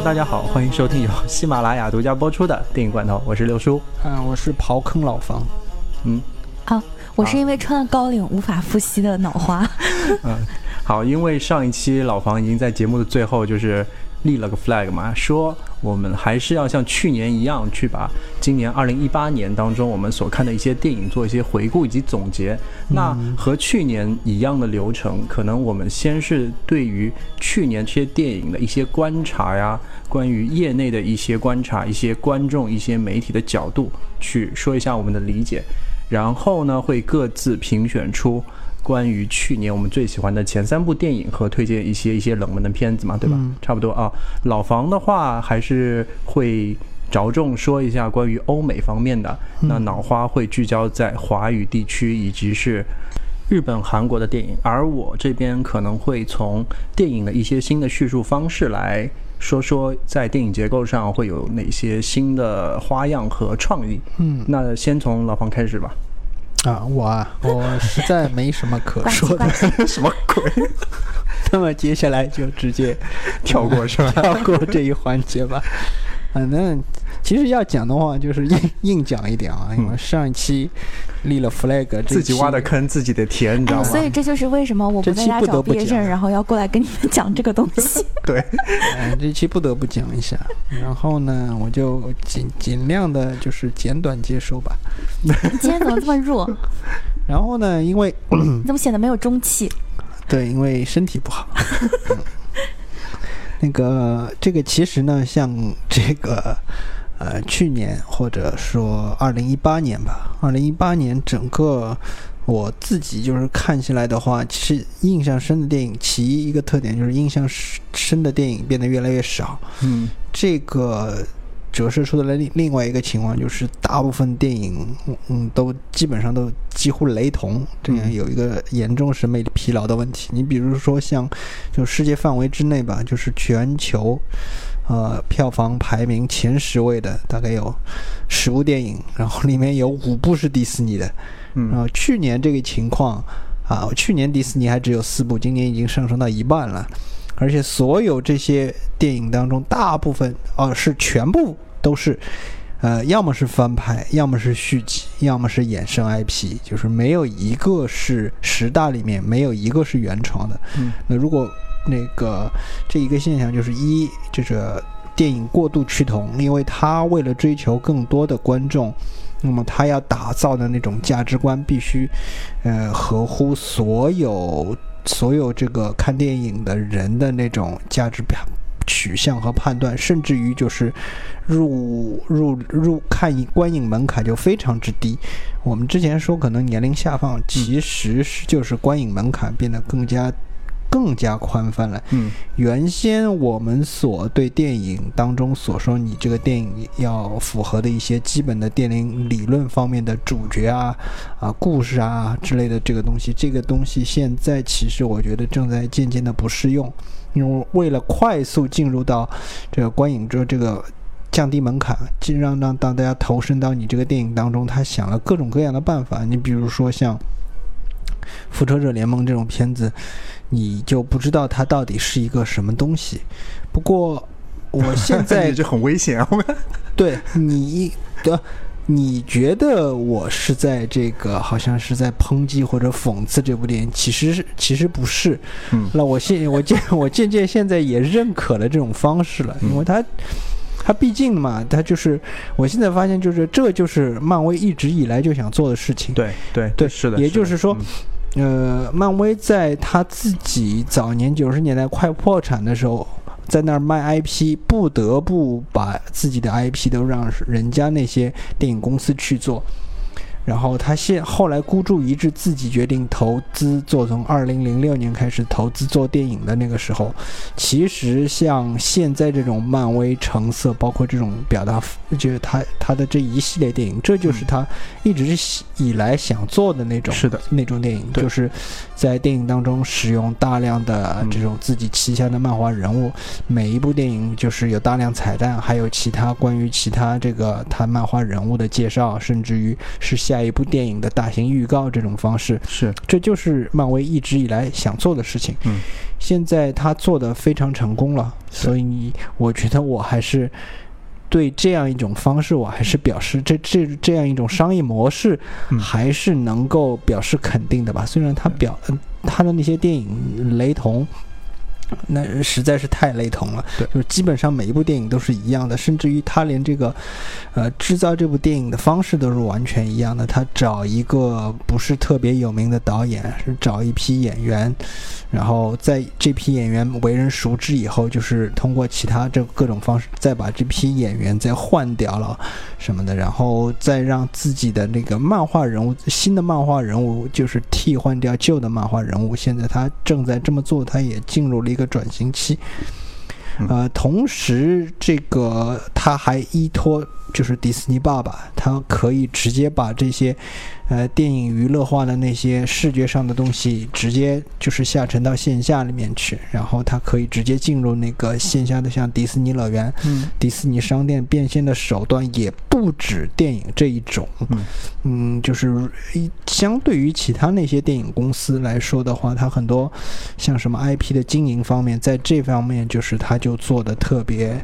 Hello，大家好，欢迎收听由喜马拉雅独家播出的电影罐头，我是六叔。嗯，我是刨坑老房。嗯，啊，我是因为穿了高领无法呼吸的脑花。嗯，好，因为上一期老房已经在节目的最后就是立了个 flag 嘛，说我们还是要像去年一样去把今年二零一八年当中我们所看的一些电影做一些回顾以及总结。那和去年一样的流程，可能我们先是对于去年这些电影的一些观察呀，关于业内的一些观察、一些观众、一些媒体的角度去说一下我们的理解，然后呢会各自评选出。关于去年我们最喜欢的前三部电影和推荐一些一些冷门的片子嘛，对吧？差不多啊。老房的话还是会着重说一下关于欧美方面的，那脑花会聚焦在华语地区以及是日本、韩国的电影，而我这边可能会从电影的一些新的叙述方式来说说，在电影结构上会有哪些新的花样和创意。嗯，那先从老房开始吧。啊，我啊，我实在没什么可 说的，什么鬼？那么接下来就直接跳过是吧？跳过这一环节吧。反正其实要讲的话，就是硬 硬讲一点啊，因为上一期立了 flag，自己挖的坑自己的填，你知道吗？所以这就是为什么我不在家找毕业证，然后要过来跟你们讲这个东西。对，嗯，这期不得不讲一下。然后呢，我就尽尽量的就是简短接收吧。你今天怎么这么弱？然后呢，因为你怎么显得没有中气？对，因为身体不好。那个，这个其实呢，像这个，呃，去年或者说二零一八年吧，二零一八年整个我自己就是看起来的话，其实印象深的电影，其一一个特点就是印象深的电影变得越来越少。嗯，这个。折射出的另另外一个情况就是，大部分电影，嗯，都基本上都几乎雷同，这样有一个严重审美疲劳的问题。你比如说像，就世界范围之内吧，就是全球，呃，票房排名前十位的大概有十部电影，然后里面有五部是迪士尼的，嗯然后去年这个情况，啊，去年迪士尼还只有四部，今年已经上升到一半了。而且所有这些电影当中，大部分哦是全部都是，呃，要么是翻拍，要么是续集，要么是衍生 IP，就是没有一个是十大里面没有一个是原创的。嗯，那如果那个这一个现象就是一，就是电影过度趋同，因为他为了追求更多的观众，那么他要打造的那种价值观必须，呃，合乎所有。所有这个看电影的人的那种价值表取向和判断，甚至于就是入入入看观影门槛就非常之低。我们之前说可能年龄下放，其实是就是观影门槛变得更加。更加宽泛了。嗯，原先我们所对电影当中所说，你这个电影要符合的一些基本的电影理论方面的主角啊、啊故事啊之类的这个东西，这个东西现在其实我觉得正在渐渐的不适用，因为为了快速进入到这个观影之这个降低门槛，尽让让让大家投身到你这个电影当中，他想了各种各样的办法。你比如说像。复仇者联盟这种片子，你就不知道它到底是一个什么东西。不过，我 现在就很危险啊！对你的，你觉得我是在这个好像是在抨击或者讽刺这部电影？其实是，其实不是。嗯，那我现我渐我渐渐现在也认可了这种方式了，因为它它毕竟嘛，它就是我现在发现，就是这就是漫威一直以来就想做的事情。对对对，是的。也就是说。呃，漫威在他自己早年九十年代快破产的时候，在那儿卖 IP，不得不把自己的 IP 都让人家那些电影公司去做。然后他现后来孤注一掷，自己决定投资做。从二零零六年开始投资做电影的那个时候，其实像现在这种漫威成色，包括这种表达，就是他他的这一系列电影，这就是他一直以来想做的那种是的那种电影，就是在电影当中使用大量的这种自己旗下的漫画人物，每一部电影就是有大量彩蛋，还有其他关于其他这个他漫画人物的介绍，甚至于是下。下一部电影的大型预告这种方式。是，这就是漫威一直以来想做的事情。嗯，现在他做的非常成功了，所以你我觉得我还是。对这样一种方式，我还是表示这这这样一种商业模式，还是能够表示肯定的吧。虽然他表他的那些电影雷同。那实在是太雷同了，对，就是基本上每一部电影都是一样的，甚至于他连这个，呃，制造这部电影的方式都是完全一样的。他找一个不是特别有名的导演，是找一批演员，然后在这批演员为人熟知以后，就是通过其他这各种方式，再把这批演员再换掉了什么的，然后再让自己的那个漫画人物，新的漫画人物就是替换掉旧的漫画人物。现在他正在这么做，他也进入了一个。个转型期，呃，同时这个他还依托。就是迪士尼爸爸，他可以直接把这些，呃，电影娱乐化的那些视觉上的东西，直接就是下沉到线下里面去，然后它可以直接进入那个线下的，像迪士尼乐园、迪士尼商店变现的手段也不止电影这一种。嗯，就是相对于其他那些电影公司来说的话，它很多像什么 IP 的经营方面，在这方面就是它就做的特别。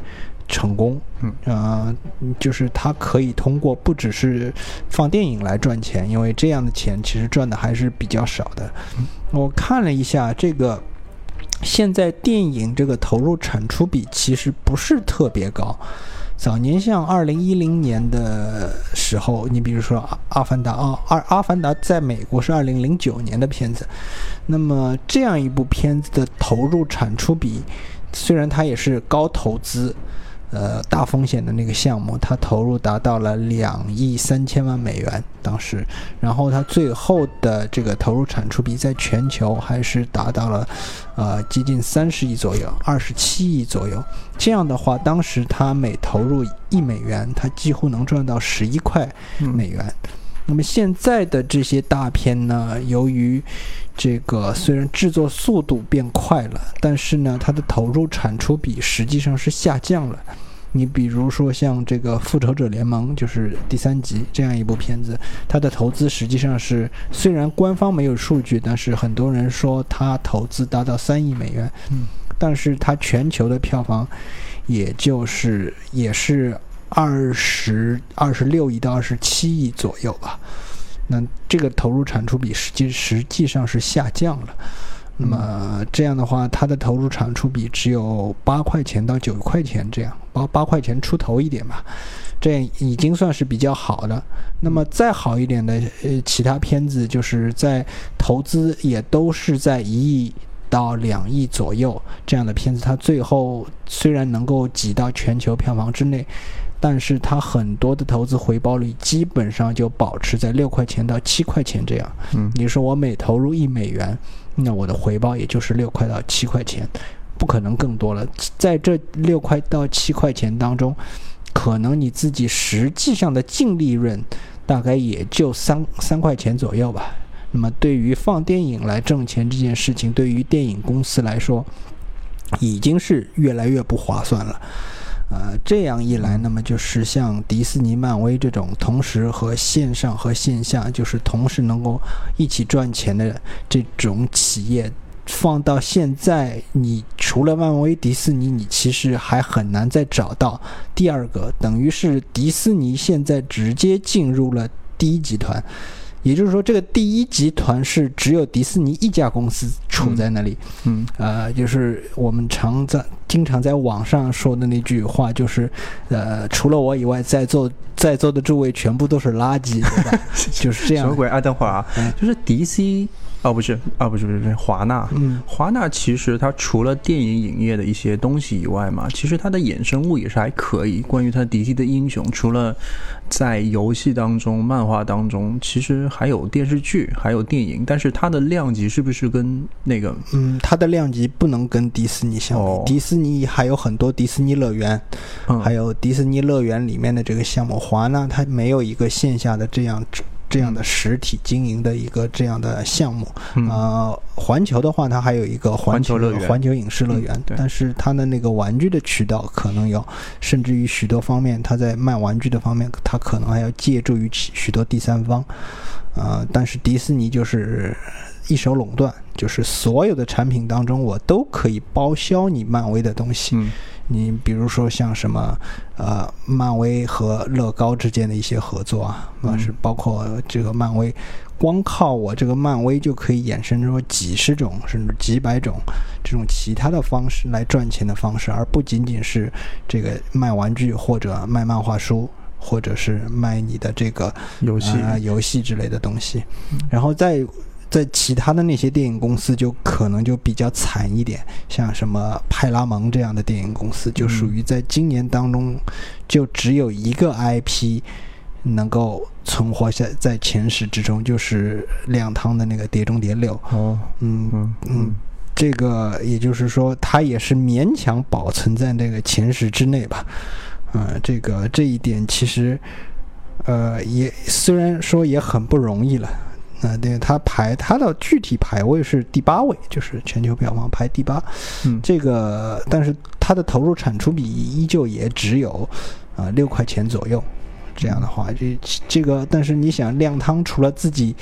成功，嗯，呃，就是他可以通过不只是放电影来赚钱，因为这样的钱其实赚的还是比较少的。我看了一下这个，现在电影这个投入产出比其实不是特别高。早年像二零一零年的时候，你比如说《阿凡达》啊，二《阿凡达》在美国是二零零九年的片子，那么这样一部片子的投入产出比，虽然它也是高投资。呃，大风险的那个项目，它投入达到了两亿三千万美元，当时，然后它最后的这个投入产出比在全球还是达到了，呃，接近三十亿左右，二十七亿左右。这样的话，当时它每投入一美元，它几乎能赚到十一块美元。那么现在的这些大片呢，由于这个虽然制作速度变快了，但是呢，它的投入产出比实际上是下降了。你比如说像这个《复仇者联盟》，就是第三集这样一部片子，它的投资实际上是虽然官方没有数据，但是很多人说它投资达到三亿美元。嗯，但是它全球的票房，也就是也是。二十二十六亿到二十七亿左右吧，那这个投入产出比实际实际上是下降了。那么这样的话，它的投入产出比只有八块钱到九块钱这样，八八块钱出头一点吧，这样已经算是比较好的。那么再好一点的呃其他片子，就是在投资也都是在一亿到两亿左右这样的片子，它最后虽然能够挤到全球票房之内。但是它很多的投资回报率基本上就保持在六块钱到七块钱这样。嗯，你说我每投入一美元，那我的回报也就是六块到七块钱，不可能更多了。在这六块到七块钱当中，可能你自己实际上的净利润大概也就三三块钱左右吧。那么对于放电影来挣钱这件事情，对于电影公司来说，已经是越来越不划算了。呃，这样一来，那么就是像迪士尼、漫威这种同时和线上和线下就是同时能够一起赚钱的这种企业，放到现在，你除了漫威、迪士尼，你其实还很难再找到第二个。等于是迪士尼现在直接进入了第一集团。也就是说，这个第一集团是只有迪士尼一家公司处在那里。嗯，呃，就是我们常在经常在网上说的那句话，就是呃，除了我以外，在座在座的诸位全部都是垃圾，对吧？就是这样。什么鬼？爱德华，就是迪 C。哦，不是，哦，不是，不是，华纳。嗯，华纳其实它除了电影影业的一些东西以外嘛，其实它的衍生物也是还可以。关于它迪 C 的英雄，除了在游戏当中、漫画当中，其实还有电视剧，还有电影。但是它的量级是不是跟那个？嗯，它的量级不能跟迪士尼相比。迪士尼还有很多迪士尼乐园，还有迪士尼乐园里面的这个项目。华纳它没有一个线下的这样。这样的实体经营的一个这样的项目。呃，环球的话，它还有一个环球乐园、环球影视乐园，但是它的那个玩具的渠道可能有，甚至于许多方面，它在卖玩具的方面，它可能还要借助于许多第三方。呃，但是迪士尼就是一手垄断，就是所有的产品当中，我都可以包销你漫威的东西。你比如说像什么，呃，漫威和乐高之间的一些合作啊，啊是包括这个漫威，光靠我这个漫威就可以衍生出几十种甚至几百种这种其他的方式来赚钱的方式，而不仅仅是这个卖玩具或者卖漫画书，或者是卖你的这个游戏啊游戏之类的东西，然后再。在其他的那些电影公司就可能就比较惨一点，像什么派拉蒙这样的电影公司，就属于在今年当中就只有一个 IP 能够存活下在前十之中，就是亮汤的那个《碟中谍六》。哦，嗯嗯嗯，这个也就是说，它也是勉强保存在那个前十之内吧。嗯，这个这一点其实，呃，也虽然说也很不容易了。啊，对，它排它的具体排位是第八位，就是全球票房排第八。嗯，这个，但是它的投入产出比依旧也只有啊六块钱左右。这样的话，这这个，但是你想，亮汤除了自己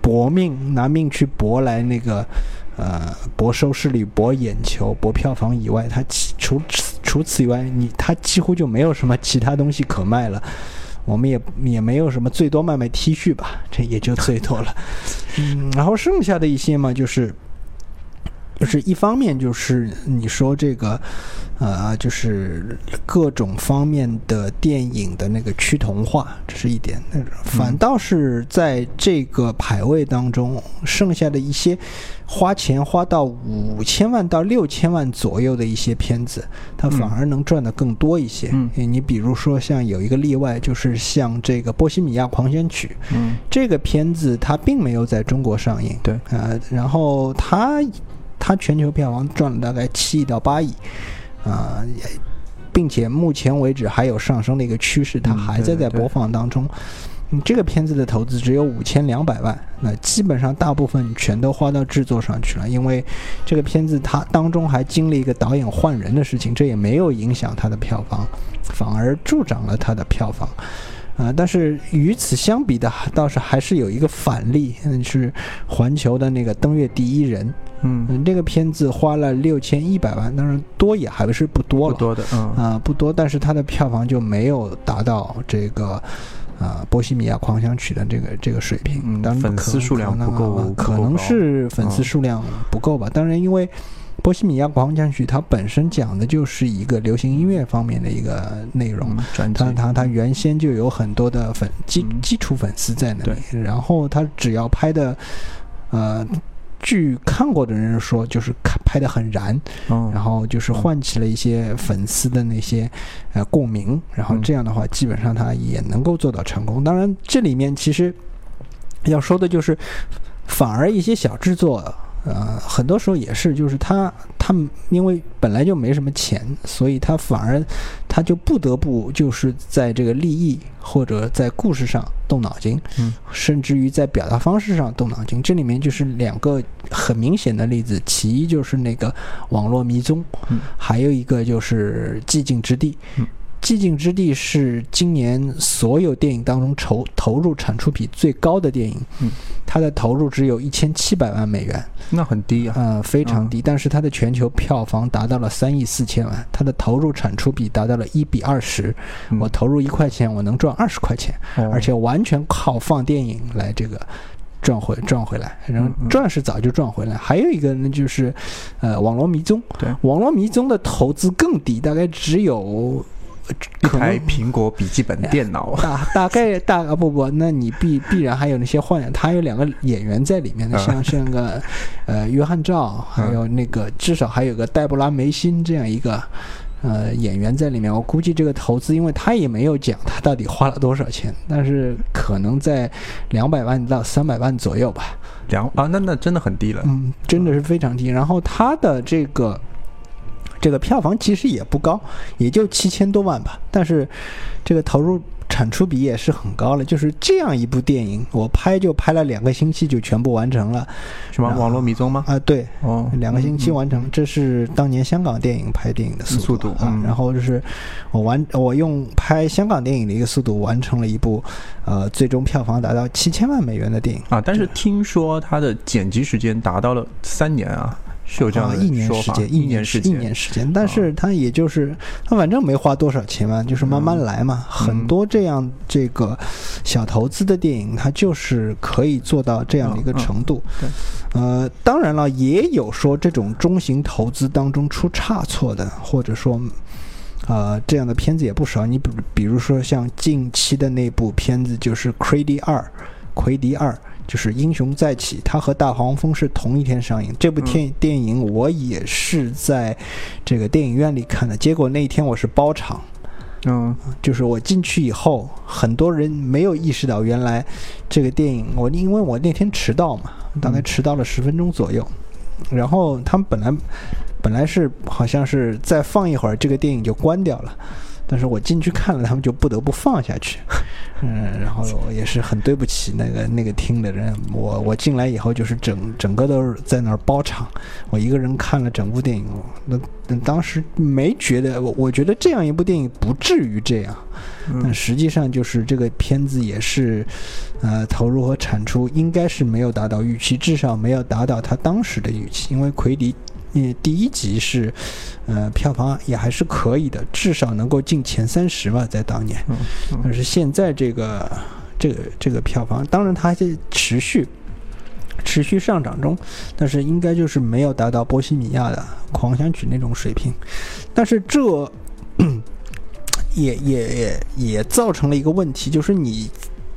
搏命拿命去搏来那个呃搏收视率、搏眼球、搏票房以外，它其除此除此以外，你它几乎就没有什么其他东西可卖了。我们也也没有什么，最多卖卖 T 恤吧，这也就最多了。嗯，然后剩下的一些嘛，就是，就是一方面就是你说这个，呃，就是各种方面的电影的那个趋同化，这是一点。那反倒是在这个排位当中，剩下的一些。花钱花到五千万到六千万左右的一些片子，它反而能赚的更多一些。嗯，你比如说像有一个例外，就是像这个《波西米亚狂想曲》。嗯，这个片子它并没有在中国上映。对，呃，然后它它全球票房赚了大概七亿到八亿，啊，并且目前为止还有上升的一个趋势，它还在在播放当中。这个片子的投资只有五千两百万，那基本上大部分全都花到制作上去了。因为这个片子它当中还经历一个导演换人的事情，这也没有影响它的票房，反而助长了它的票房。啊，但是与此相比的，倒是还是有一个反例，嗯是环球的那个《登月第一人》。嗯，这个片子花了六千一百万，当然多也还是不多了，不多的，嗯啊，不多，但是它的票房就没有达到这个。啊，波西米亚狂想曲的这个这个水平，当然粉丝数量不够，可能是粉丝数量不够吧。当然，因为波西米亚狂想曲它本身讲的就是一个流行音乐方面的一个内容，它它它原先就有很多的粉基基础粉丝在那里，然后它只要拍的，呃。据看过的人说，就是看拍的很燃，然后就是唤起了一些粉丝的那些呃共鸣，然后这样的话，基本上他也能够做到成功。当然，这里面其实要说的就是，反而一些小制作。呃，很多时候也是，就是他他们因为本来就没什么钱，所以他反而他就不得不就是在这个利益或者在故事上动脑筋，嗯，甚至于在表达方式上动脑筋。这里面就是两个很明显的例子，其一就是那个网络迷踪，嗯，还有一个就是寂静之地，嗯。寂静之地是今年所有电影当中投投入产出比最高的电影，嗯，它的投入只有一千七百万美元，那很低啊，呃，非常低。但是它的全球票房达到了三亿四千万，它的投入产出比达到了一比二十，我投入一块钱，我能赚二十块钱，而且完全靠放电影来这个赚回赚回来，然后赚是早就赚回来。还有一个呢，就是呃，网络迷踪，对，网络迷踪的投资更低，大概只有。一台苹果笔记本电脑，大大概大啊不不，那你必必然还有那些幻想，他有两个演员在里面的，像像个呃约翰赵，还有那个至少还有个黛布拉梅辛这样一个呃演员在里面。我估计这个投资，因为他也没有讲他到底花了多少钱，但是可能在两百万到三百万左右吧。两啊，那那真的很低了，嗯，真的是非常低。然后他的这个。这个票房其实也不高，也就七千多万吧。但是，这个投入产出比也是很高了。就是这样一部电影，我拍就拍了两个星期就全部完成了。什么网络迷踪吗？啊，对，哦，两个星期完成，这是当年香港电影拍电影的速度啊。然后就是我完，我用拍香港电影的一个速度完成了一部，呃，最终票房达到七千万美元的电影啊。但是听说它的剪辑时间达到了三年啊。是有这样的一年时间，一年时间，一年时间，但是他也就是他反正没花多少钱嘛，就是慢慢来嘛。很多这样这个小投资的电影，它就是可以做到这样的一个程度。呃，当然了，也有说这种中型投资当中出差错的，或者说，呃，这样的片子也不少。你比比如说像近期的那部片子，就是《奎迪二》，《奎迪二》。就是《英雄再起》，它和《大黄蜂》是同一天上映。这部电电影我也是在这个电影院里看的，结果那一天我是包场。嗯，就是我进去以后，很多人没有意识到原来这个电影，我因为我那天迟到嘛，大概迟到了十分钟左右。然后他们本来本来是好像是再放一会儿，这个电影就关掉了。但是我进去看了，他们就不得不放下去，嗯，然后也是很对不起那个那个厅的人。我我进来以后就是整整个都是在那儿包场，我一个人看了整部电影。那当时没觉得，我我觉得这样一部电影不至于这样，但实际上就是这个片子也是，呃，投入和产出应该是没有达到预期，至少没有达到他当时的预期，因为奎迪。你第一集是，呃，票房也还是可以的，至少能够进前三十嘛，在当年。但是现在这个这个这个票房，当然它还在持续持续上涨中，但是应该就是没有达到《波西米亚的狂想曲》那种水平。但是这 也也也也造成了一个问题，就是你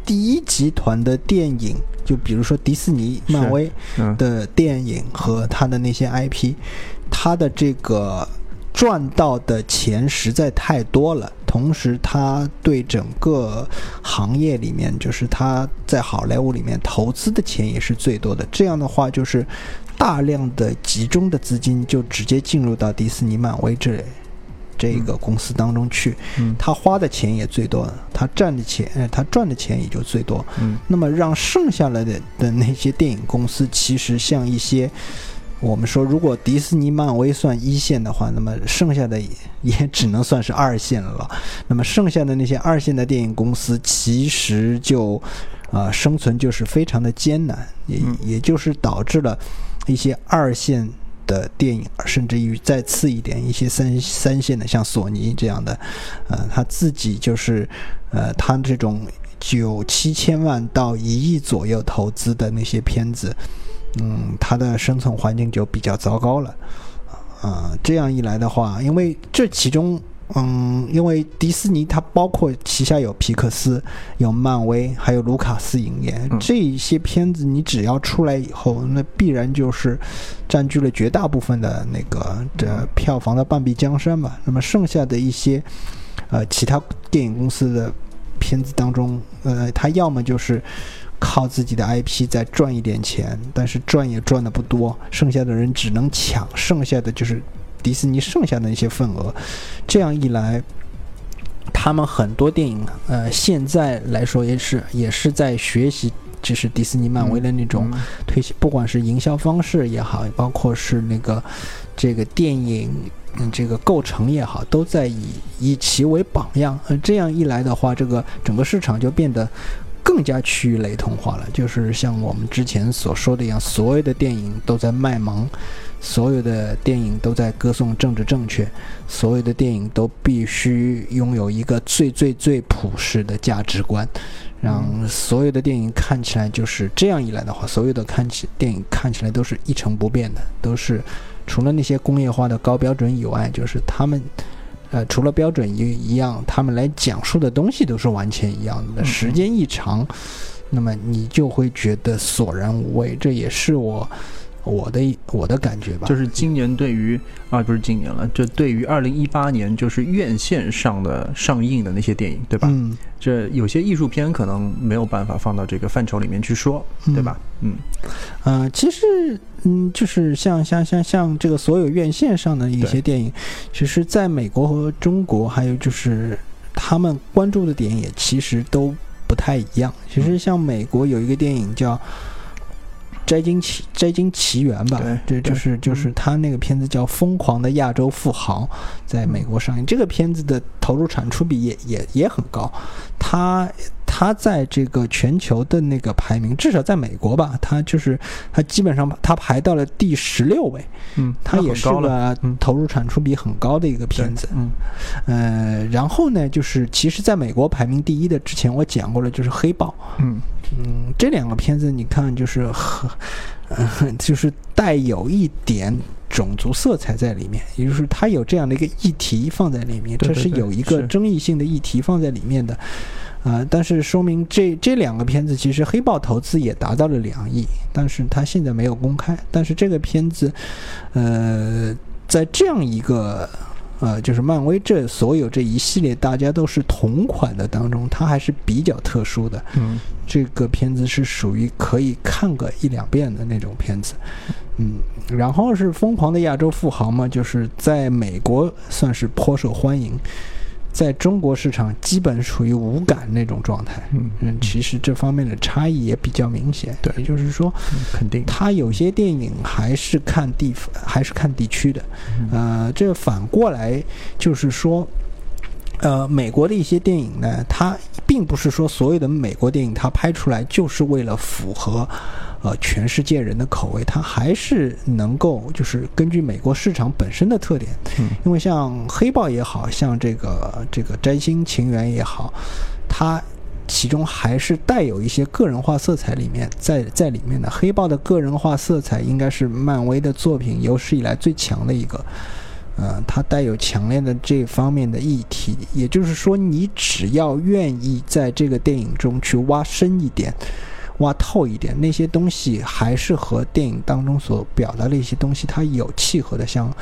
第一集团的电影。就比如说迪士尼、漫威的电影和他的那些 IP，他的这个赚到的钱实在太多了。同时，他对整个行业里面，就是他在好莱坞里面投资的钱也是最多的。这样的话，就是大量的集中的资金就直接进入到迪士尼、漫威这里。这个公司当中去，他花的钱也最多，他赚的钱，他赚的钱也就最多。那么让剩下来的的那些电影公司，其实像一些，我们说如果迪士尼、漫威算一线的话，那么剩下的也只能算是二线了。那么剩下的那些二线的电影公司，其实就啊生存就是非常的艰难，也也就是导致了一些二线。的电影，甚至于再次一点，一些三三线的，像索尼这样的，呃，他自己就是，呃，他这种九七千万到一亿左右投资的那些片子，嗯，他的生存环境就比较糟糕了，啊，这样一来的话，因为这其中。嗯，因为迪士尼它包括旗下有皮克斯、有漫威，还有卢卡斯影业，这一些片子你只要出来以后，那必然就是占据了绝大部分的那个的票房的半壁江山嘛。那么剩下的一些呃其他电影公司的片子当中，呃，他要么就是靠自己的 IP 再赚一点钱，但是赚也赚的不多，剩下的人只能抢，剩下的就是。迪士尼剩下的一些份额，这样一来，他们很多电影，呃，现在来说也是也是在学习，就是迪士尼、漫威的那种推，不管是营销方式也好，包括是那个这个电影嗯这个构成也好，都在以以其为榜样。呃，这样一来的话，这个整个市场就变得更加趋于雷同化了。就是像我们之前所说的一样，所有的电影都在卖萌。所有的电影都在歌颂政治正确，所有的电影都必须拥有一个最最最朴实的价值观，让所有的电影看起来就是这样一来的话，所有的看起电影看起来都是一成不变的，都是除了那些工业化的高标准以外，就是他们，呃，除了标准一一样，他们来讲述的东西都是完全一样的。时间一长，那么你就会觉得索然无味。这也是我。我的我的感觉吧，就是今年对于啊不是今年了，就对于二零一八年就是院线上的上映的那些电影，对吧？嗯，这有些艺术片可能没有办法放到这个范畴里面去说，对吧？嗯，呃，其实嗯，就是像像像像这个所有院线上的一些电影，其实在美国和中国，还有就是他们关注的点也其实都不太一样。其实像美国有一个电影叫。摘金奇摘金奇缘吧，这就是就是他那个片子叫《疯狂的亚洲富豪》，在美国上映。这个片子的投入产出比也也也很高，他。他在这个全球的那个排名，至少在美国吧，他就是他基本上他排到了第十六位。嗯，他也是个投入产出比很高的一个片子。嗯，呃，然后呢，就是其实在美国排名第一的之前我讲过了，就是《黑豹》。嗯嗯，这两个片子你看，就是很，就是带有一点种族色彩在里面，也就是它有这样的一个议题放在里面，这是有一个争议性的议题放在里面的。啊，但是说明这这两个片子其实黑豹投资也达到了两亿，但是它现在没有公开。但是这个片子，呃，在这样一个呃，就是漫威这所有这一系列大家都是同款的当中，它还是比较特殊的。嗯，这个片子是属于可以看个一两遍的那种片子。嗯，然后是疯狂的亚洲富豪嘛，就是在美国算是颇受欢迎。在中国市场基本属于无感那种状态，嗯嗯，其实这方面的差异也比较明显。对，也就是说，肯定，他有些电影还是看地，还是看地区的。呃，这反过来就是说，呃，美国的一些电影呢，它并不是说所有的美国电影它拍出来就是为了符合。呃，全世界人的口味，它还是能够就是根据美国市场本身的特点，因为像黑豹也好像这个这个摘星情缘也好，它其中还是带有一些个人化色彩里面在在里面的。黑豹的个人化色彩应该是漫威的作品有史以来最强的一个，呃，它带有强烈的这方面的议题，也就是说，你只要愿意在这个电影中去挖深一点。挖透一点，那些东西还是和电影当中所表达的一些东西，它有契合的。像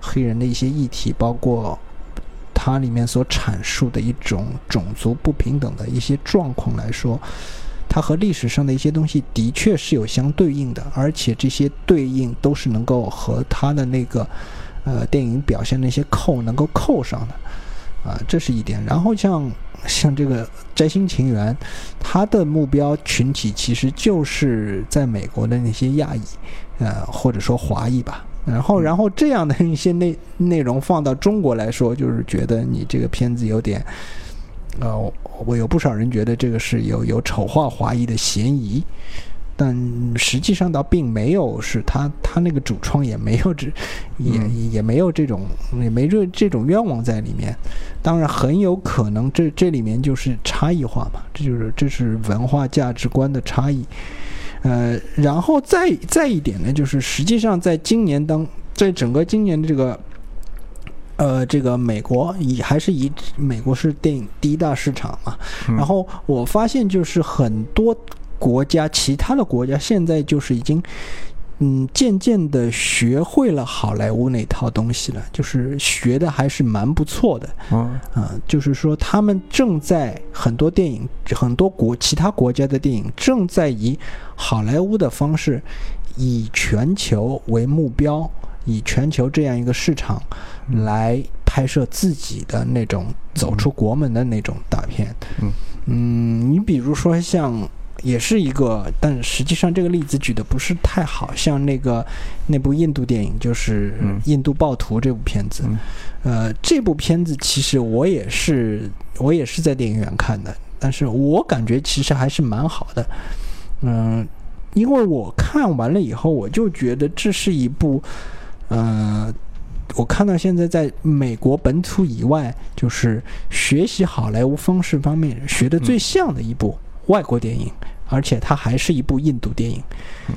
黑人的一些议题，包括它里面所阐述的一种种族不平等的一些状况来说，它和历史上的一些东西的确是有相对应的，而且这些对应都是能够和它的那个呃电影表现那些扣能够扣上的。啊，这是一点。然后像像这个《摘星情缘》，它的目标群体其实就是在美国的那些亚裔，呃，或者说华裔吧。然后，然后这样的一些内内容放到中国来说，就是觉得你这个片子有点，呃，我有不少人觉得这个是有有丑化华裔的嫌疑。但实际上倒并没有，是他他那个主创也没有这，也也没有这种也没这这种愿望在里面。当然很有可能这这里面就是差异化嘛，这就是这是文化价值观的差异。呃，然后再再一点呢，就是实际上在今年当在整个今年的这个呃这个美国以还是以美国是电影第一大市场嘛，然后我发现就是很多。国家其他的国家现在就是已经，嗯，渐渐的学会了好莱坞那套东西了，就是学的还是蛮不错的。嗯，啊，就是说他们正在很多电影，很多国其他国家的电影正在以好莱坞的方式，以全球为目标，以全球这样一个市场来拍摄自己的那种走出国门的那种大片。嗯嗯，你比如说像。也是一个，但实际上这个例子举的不是太好，像那个那部印度电影，就是《印度暴徒》这部片子。呃，这部片子其实我也是我也是在电影院看的，但是我感觉其实还是蛮好的。嗯，因为我看完了以后，我就觉得这是一部，呃，我看到现在在美国本土以外，就是学习好莱坞方式方面学的最像的一部外国电影。而且它还是一部印度电影，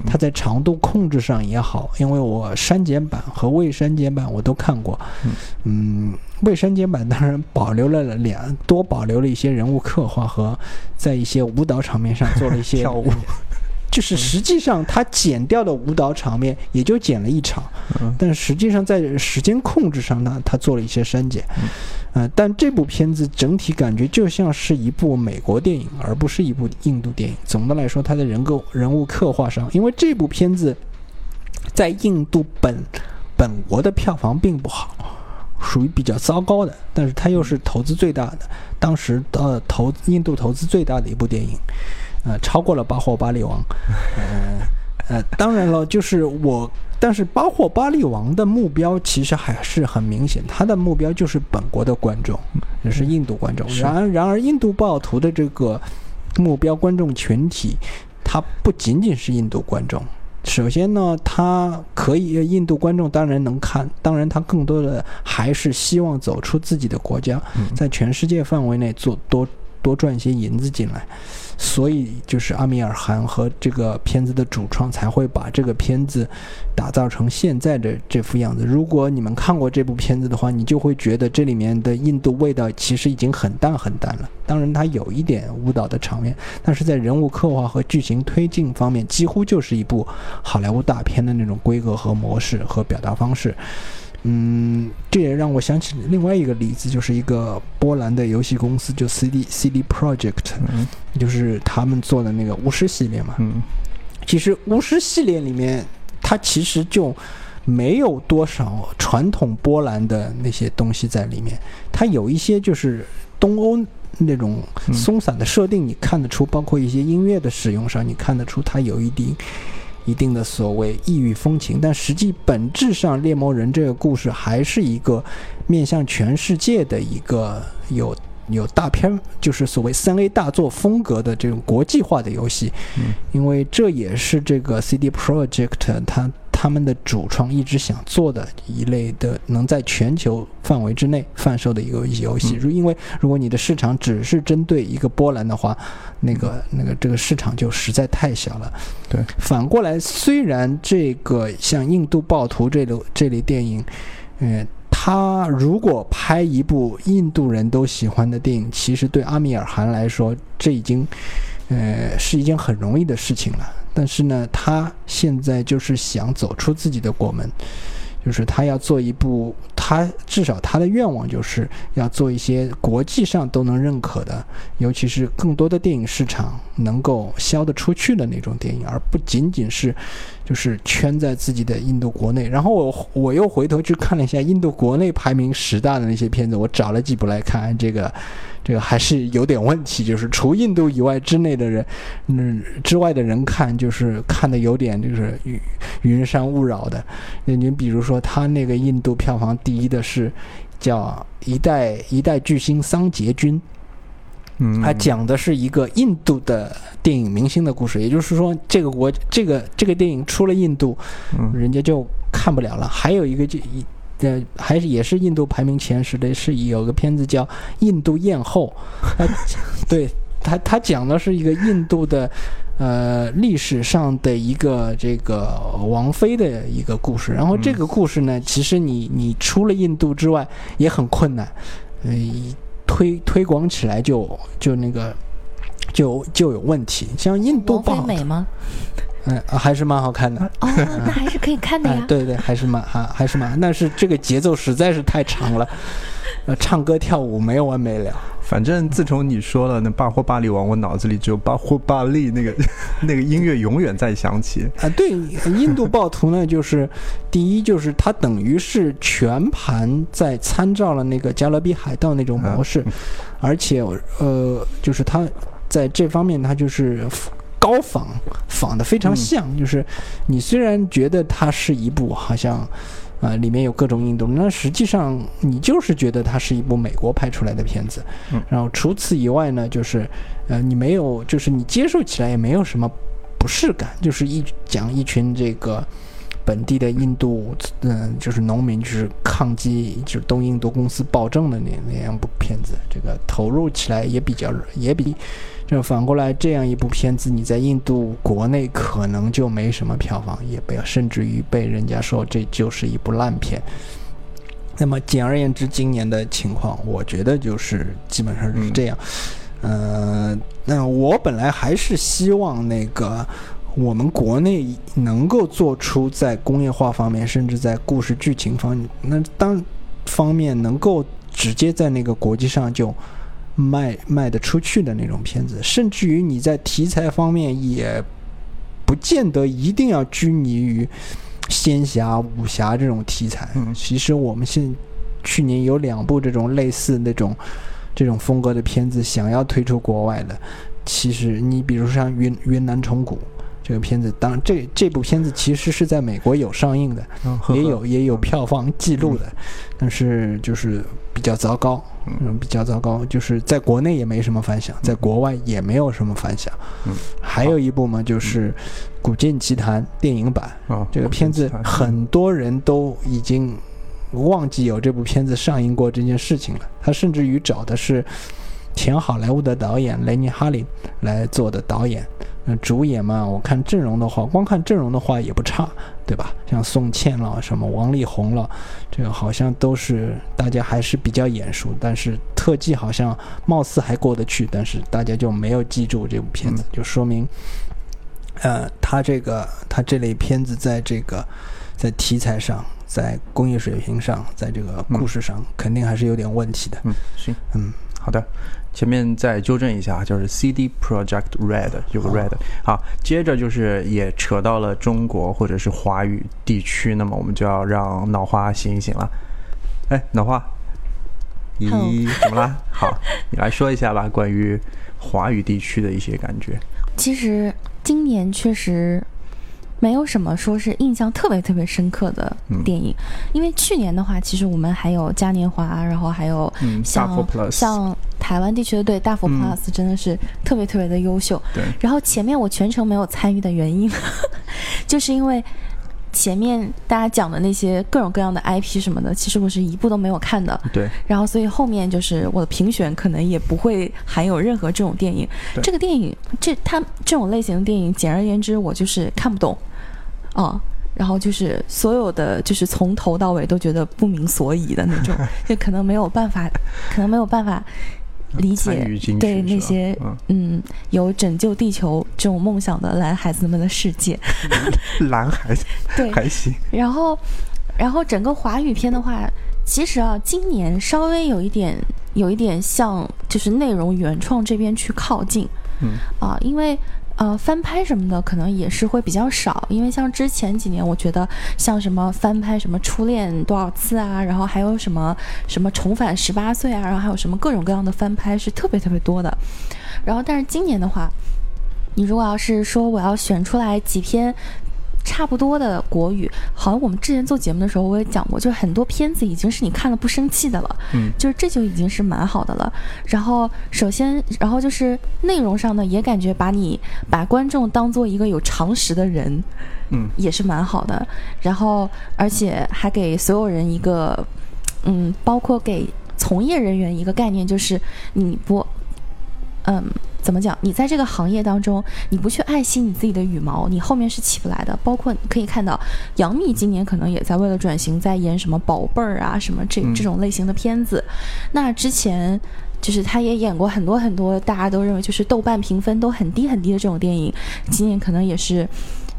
它在长度控制上也好，因为我删减版和未删减版我都看过，嗯，未删减版当然保留了两多保留了一些人物刻画和在一些舞蹈场面上做了一些跳舞。就是实际上他剪掉的舞蹈场面也就剪了一场，但实际上在时间控制上呢，他做了一些删减。嗯，但这部片子整体感觉就像是一部美国电影，而不是一部印度电影。总的来说，它的人构人物刻画上，因为这部片子在印度本本国的票房并不好，属于比较糟糕的，但是它又是投资最大的，当时呃投印度投资最大的一部电影，呃，超过了《巴霍巴利王》。呃呃，当然了，就是我，但是《巴霍巴利王》的目标其实还是很明显，他的目标就是本国的观众，也是印度观众。然而，然而，印度暴徒的这个目标观众群体，它不仅仅是印度观众。首先呢，他可以印度观众当然能看，当然他更多的还是希望走出自己的国家，在全世界范围内做多多赚一些银子进来。所以，就是阿米尔汗和这个片子的主创才会把这个片子打造成现在的这副样子。如果你们看过这部片子的话，你就会觉得这里面的印度味道其实已经很淡很淡了。当然，它有一点舞蹈的场面，但是在人物刻画和剧情推进方面，几乎就是一部好莱坞大片的那种规格和模式和表达方式。嗯，这也让我想起另外一个例子，就是一个波兰的游戏公司，就 CD CD Project，就是他们做的那个巫师系列嘛。嗯，其实巫师系列里面，它其实就没有多少传统波兰的那些东西在里面，它有一些就是东欧那种松散的设定，你看得出，包括一些音乐的使用上，你看得出它有一定。一定的所谓异域风情，但实际本质上，《猎魔人》这个故事还是一个面向全世界的一个有有大片，就是所谓三 A 大作风格的这种国际化的游戏。嗯，因为这也是这个 CD Project 它。他们的主创一直想做的一类的，能在全球范围之内贩售的一个游戏。如因为如果你的市场只是针对一个波兰的话，那个那个这个市场就实在太小了。对，反过来，虽然这个像印度暴徒这类这类电影，嗯，他如果拍一部印度人都喜欢的电影，其实对阿米尔汗来说，这已经，呃，是一件很容易的事情了。但是呢，他现在就是想走出自己的国门，就是他要做一部，他至少他的愿望就是要做一些国际上都能认可的，尤其是更多的电影市场能够销得出去的那种电影，而不仅仅是就是圈在自己的印度国内。然后我我又回头去看了一下印度国内排名十大的那些片子，我找了几部来看这个。这个还是有点问题，就是除印度以外之内的人，嗯，之外的人看，就是看的有点就是云云山雾绕的。那你比如说，他那个印度票房第一的是叫《一代一代巨星桑杰君》，嗯，他讲的是一个印度的电影明星的故事，也就是说，这个国这个这个电影出了印度，人家就看不了了。还有一个就一。呃，还是也是印度排名前十的，是有个片子叫《印度艳后》，他对他他讲的是一个印度的呃历史上的一个这个王妃的一个故事。然后这个故事呢，其实你你除了印度之外也很困难，呃，推推广起来就就那个就就有问题。像印度王妃美吗？嗯，还是蛮好看的 哦，那还是可以看的呀。对对，还是蛮还还是蛮，但是这个节奏实在是太长了，呃，唱歌跳舞没有完没了。反正自从你说了那巴霍巴利王，我脑子里只有巴霍巴利那个 那个音乐永远在响起。啊，对，印度暴徒呢，就是第一就是它等于是全盘在参照了那个加勒比海盗那种模式，而且呃，就是它在这方面它就是。高仿仿的非常像，就是你虽然觉得它是一部好像，呃，里面有各种印度，那实际上你就是觉得它是一部美国拍出来的片子。然后除此以外呢，就是呃，你没有，就是你接受起来也没有什么不适感，就是一讲一群这个本地的印度，嗯，就是农民就是抗击就是东印度公司暴政的那那样部片子，这个投入起来也比较也比。就反过来，这样一部片子，你在印度国内可能就没什么票房，也不要，甚至于被人家说这就是一部烂片。那么简而言之，今年的情况，我觉得就是基本上是这样。呃，那我本来还是希望那个我们国内能够做出在工业化方面，甚至在故事剧情方面，那当方面能够直接在那个国际上就。卖卖得出去的那种片子，甚至于你在题材方面也不见得一定要拘泥于仙侠、武侠这种题材。嗯，其实我们现去年有两部这种类似那种这种风格的片子想要推出国外的，其实你比如像云云南虫谷。这个片子，当然这这部片子其实是在美国有上映的，也有也有票房记录的，但是就是比较糟糕，嗯，比较糟糕，就是在国内也没什么反响，在国外也没有什么反响。嗯，还有一部嘛，就是《古剑奇谭》电影版，这个片子很多人都已经忘记有这部片子上映过这件事情了。他甚至于找的是前好莱坞的导演雷尼·哈林来做的导演。那主演嘛，我看阵容的话，光看阵容的话也不差，对吧？像宋茜了，什么王力宏了，这个好像都是大家还是比较眼熟。但是特技好像貌似还过得去，但是大家就没有记住这部片子，就说明，呃，他这个他这类片子在这个在题材上、在工业水平上、在这个故事上，肯定还是有点问题的。嗯，行，嗯，好的。前面再纠正一下，就是 CD Project Red 有个 Red，好，接着就是也扯到了中国或者是华语地区，那么我们就要让脑花醒一醒了。哎，脑花，咦，怎么啦？好，你来说一下吧，关于华语地区的一些感觉。其实今年确实。没有什么说是印象特别特别深刻的电影，因为去年的话，其实我们还有嘉年华，然后还有像像台湾地区的对大佛 Plus 真的是特别特别的优秀。对，然后前面我全程没有参与的原因，就是因为。前面大家讲的那些各种各样的 IP 什么的，其实我是一部都没有看的。对。然后，所以后面就是我的评选可能也不会含有任何这种电影。这个电影，这它这种类型的电影，简而言之，我就是看不懂。哦。然后就是所有的，就是从头到尾都觉得不明所以的那种，就可能没有办法，可能没有办法。理解对那些嗯有拯救地球这种梦想的蓝孩子们的世界，蓝孩子对还行。然后，然后整个华语片的话，其实啊，今年稍微有一点有一点向就是内容原创这边去靠近，嗯啊，因为。呃，翻拍什么的可能也是会比较少，因为像之前几年，我觉得像什么翻拍什么初恋多少次啊，然后还有什么什么重返十八岁啊，然后还有什么各种各样的翻拍是特别特别多的。然后，但是今年的话，你如果要是说我要选出来几篇。差不多的国语，好像我们之前做节目的时候我也讲过，就是很多片子已经是你看了不生气的了，嗯，就是这就已经是蛮好的了。然后首先，然后就是内容上呢，也感觉把你把观众当做一个有常识的人，嗯，也是蛮好的。然后而且还给所有人一个，嗯，包括给从业人员一个概念，就是你不，嗯。怎么讲？你在这个行业当中，你不去爱惜你自己的羽毛，你后面是起不来的。包括可以看到，杨幂今年可能也在为了转型，在演什么宝贝儿啊，什么这这种类型的片子。那之前就是她也演过很多很多，大家都认为就是豆瓣评分都很低很低的这种电影。今年可能也是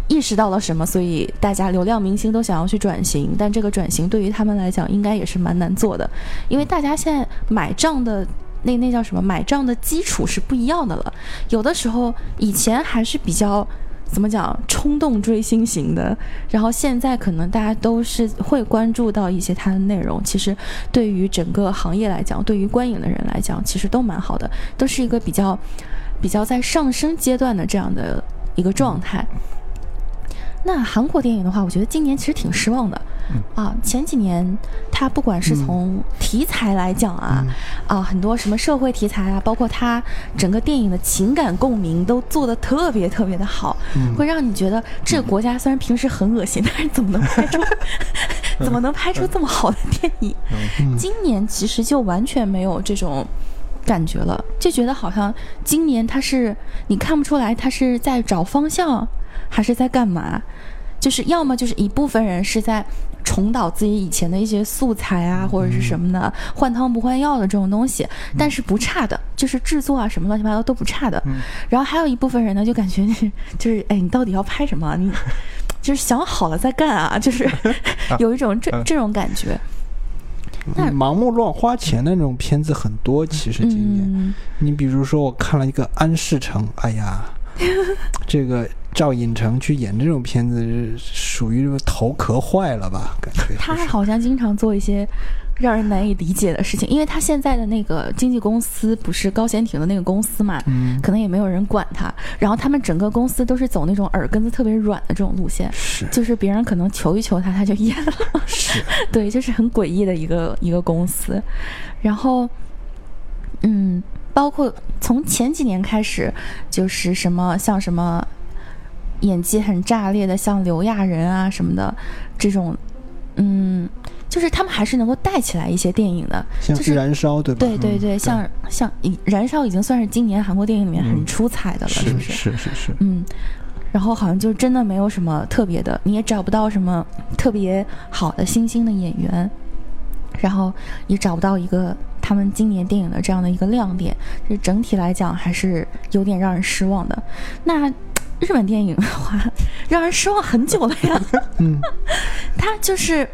意识到了什么，所以大家流量明星都想要去转型。但这个转型对于他们来讲，应该也是蛮难做的，因为大家现在买账的。那那叫什么？买账的基础是不一样的了。有的时候以前还是比较怎么讲冲动追星型的，然后现在可能大家都是会关注到一些它的内容。其实对于整个行业来讲，对于观影的人来讲，其实都蛮好的，都是一个比较比较在上升阶段的这样的一个状态。那韩国电影的话，我觉得今年其实挺失望的。啊，前几年它不管是从题材来讲啊，啊很多什么社会题材啊，包括它整个电影的情感共鸣都做得特别特别的好，会让你觉得这个国家虽然平时很恶心，但是怎么能拍出 怎么能拍出这么好的电影？今年其实就完全没有这种感觉了，就觉得好像今年他是你看不出来他是在找方向，还是在干嘛？就是要么就是一部分人是在。重蹈自己以前的一些素材啊，或者是什么的，换汤不换药的这种东西，但是不差的，就是制作啊什么乱七八糟都不差的。然后还有一部分人呢，就感觉就是哎，你到底要拍什么？你 就是想好了再干啊，就是 有一种这这种感觉。那盲目乱花钱的那种片子很多，其实今年，你比如说我看了一个《安世成》，哎呀，这个。赵寅成去演这种片子，是属于头壳坏了吧？感觉他就是好像经常做一些让人难以理解的事情，因为他现在的那个经纪公司不是高贤廷的那个公司嘛，嗯，可能也没有人管他，然后他们整个公司都是走那种耳根子特别软的这种路线，是就是别人可能求一求他，他就演了。是，对，就是很诡异的一个一个公司。然后，嗯，包括从前几年开始，就是什么像什么演技很炸裂的，像刘亚仁啊什么的这种，嗯，就是他们还是能够带起来一些电影的。像就是燃烧对吧？嗯对对对，像像《燃烧》已经算是今年韩国电影里面很嗯出彩的了，是不是？是是是，嗯，然后好像就真的没有什么特别的，你也找不到什么特别好的新兴的演员，然后也找不到一个他们今年电影的这样的一个亮点，就是整体来讲还是有点让人失望的。那日本电影的话，让人失望很久了呀。嗯，他就是，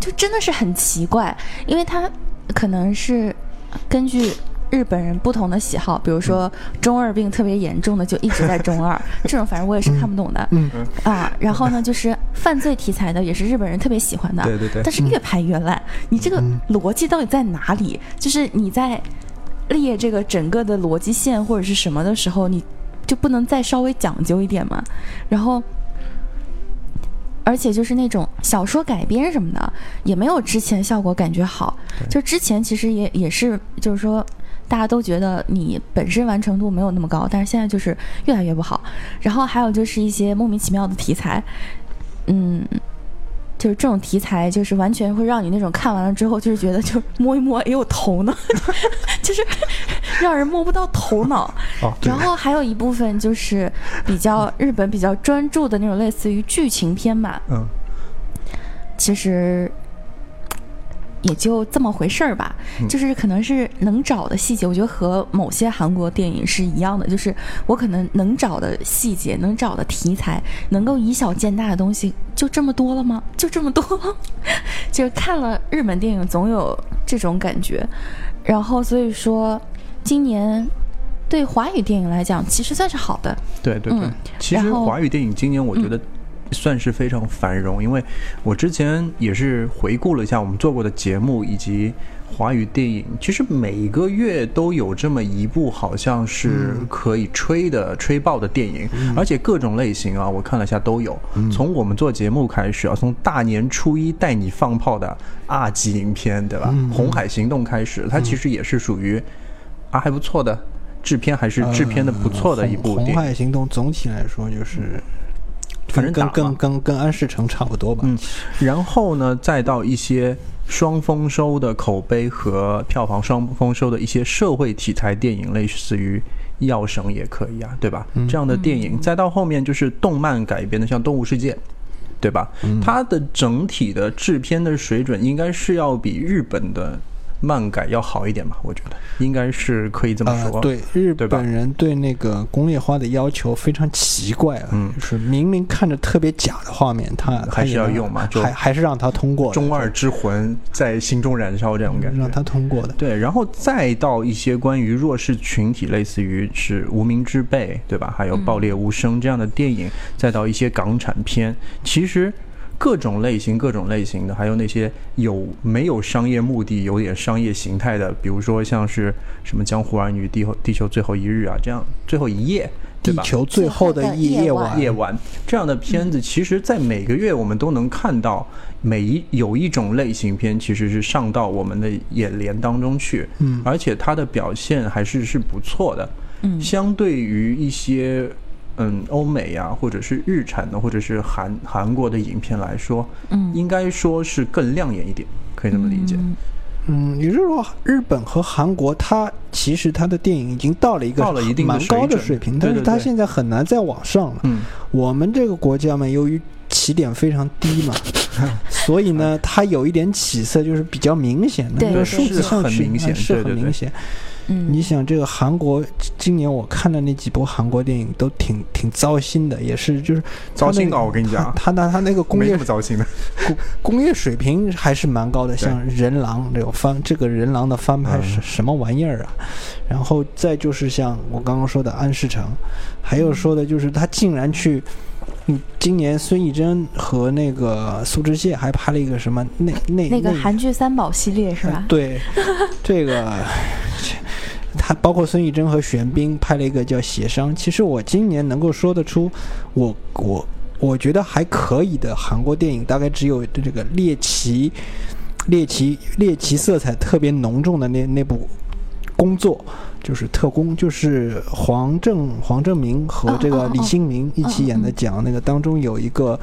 就真的是很奇怪，因为他可能是根据日本人不同的喜好，比如说中二病特别严重的就一直在中二，这种反正我也是看不懂的、嗯啊。然后呢，就是犯罪题材的也是日本人特别喜欢的，对对对但是越拍越烂。你这个嗯逻辑到底在哪里？就是你在列这个整个的逻辑线或者是什么的时候，你就不能再稍微讲究一点吗？然后。而且就是那种小说改编什么的，也没有之前效果感觉好。就之前其实也也是，就是说大家都觉得你本身完成度没有那么高，但是现在就是越来越不好。然后还有就是一些莫名其妙的题材，嗯，就是这种题材，就是完全会让你那种看完了之后，就是觉得就摸一摸，哎呦头呢，就是让人摸不到头脑。哦，然后还有一部分就是比较日本比较专注的那种类似于剧情片嘛，嗯，其实也就这么回事儿吧，嗯就是可能是能找的细节，我觉得和某些韩国电影是一样的，就是我可能能找的细节、能找的题材、能够以小见大的东西，就这么多了吗？就这么多了？就是看了日本电影总有这种感觉，然后所以说今年。对华语电影来讲，其实算是好的。对对对嗯，其实华语电影今年我觉得算是非常繁荣，因为我之前也是回顾了一下我们做过的节目以及华语电影，其实每个月都有这么一部好像是可以吹的、吹爆的电影，而且各种类型啊，我看了一下都有。从我们做节目开始啊，从大年初一带你放炮的二级影片，对吧？红海行动》开始，它其实也是属于啊还不错的。制片还是制片的不错的一部电影，红海行动总体来说就是，跟反正跟跟跟跟安世成差不多吧。嗯，然后呢，再到一些双丰收的口碑和票房双丰收的一些社会题材电影，类似于《药神》也可以啊，对吧？这样的电影，再到后面就是动漫改编的，像《动物世界》。对吧？它的整体的制片的水准应该是要比日本的漫改要好一点吧？我觉得应该是可以这么说。呃，对，日本人对那个工业化的要求非常奇怪啊，嗯就是明明看着特别假的画面，他他还是要用嘛就还还是让他通过，中二之魂在心中燃烧这种感觉，让他通过的。对，然后再到一些关于弱势群体，类似于是《无名之辈》，对吧？还有《爆裂无声》这样的电影，再到一些港产片，其实各种类型、各种类型的，还有那些有没有商业目的、有点商业形态的，比如说像是什么《江湖儿女》《地后地球最后一日》啊，这样最后一夜，对吧？地球最后的最后的夜夜晚。夜晚这样的片子，其实，在每个月我们都能看到，每一有一种类型片其实是上到我们的眼帘当中去，嗯。而且它的表现还是是不错的，嗯。相对于一些嗯欧美呀、或者是日产的，或者是韩韩国的影片来说，嗯应该说是更亮眼一点，可以这么理解。嗯嗯，也就是说，日本和韩国，它其实它的电影已经到了一个到了一定蛮高的水平，对但是它对对现在很难再往上了。嗯，我们这个国家嘛，由于起点非常低嘛，所以呢，它有一点起色，就是比较明显的，对对那个数字上是很去明显是对对对很明显。嗯，你想，这个韩国今年我看的那几部韩国电影都挺挺糟心的，也是就是糟心的，我跟你讲，他他他那个工业不糟心的。工工业水平还是蛮高的，像《人狼》这个翻这个人狼的翻拍是嗯什么玩意儿啊？然后再就是像我刚刚说的安世成，还有说的就是他竟然去。嗯，今年孙艺珍和那个苏志燮还拍了一个什么那那那个韩剧三宝系列是吧？对，这个 他包括孙艺珍和玄彬拍了一个叫《协商》。其实我今年能够说得出，我我我觉得还可以的韩国电影，大概只有这个猎奇、猎奇、猎奇色彩特别浓重的那那部工作。就是特工，就是黄正黄正明和这个李新民一起演的，讲那个当中有一个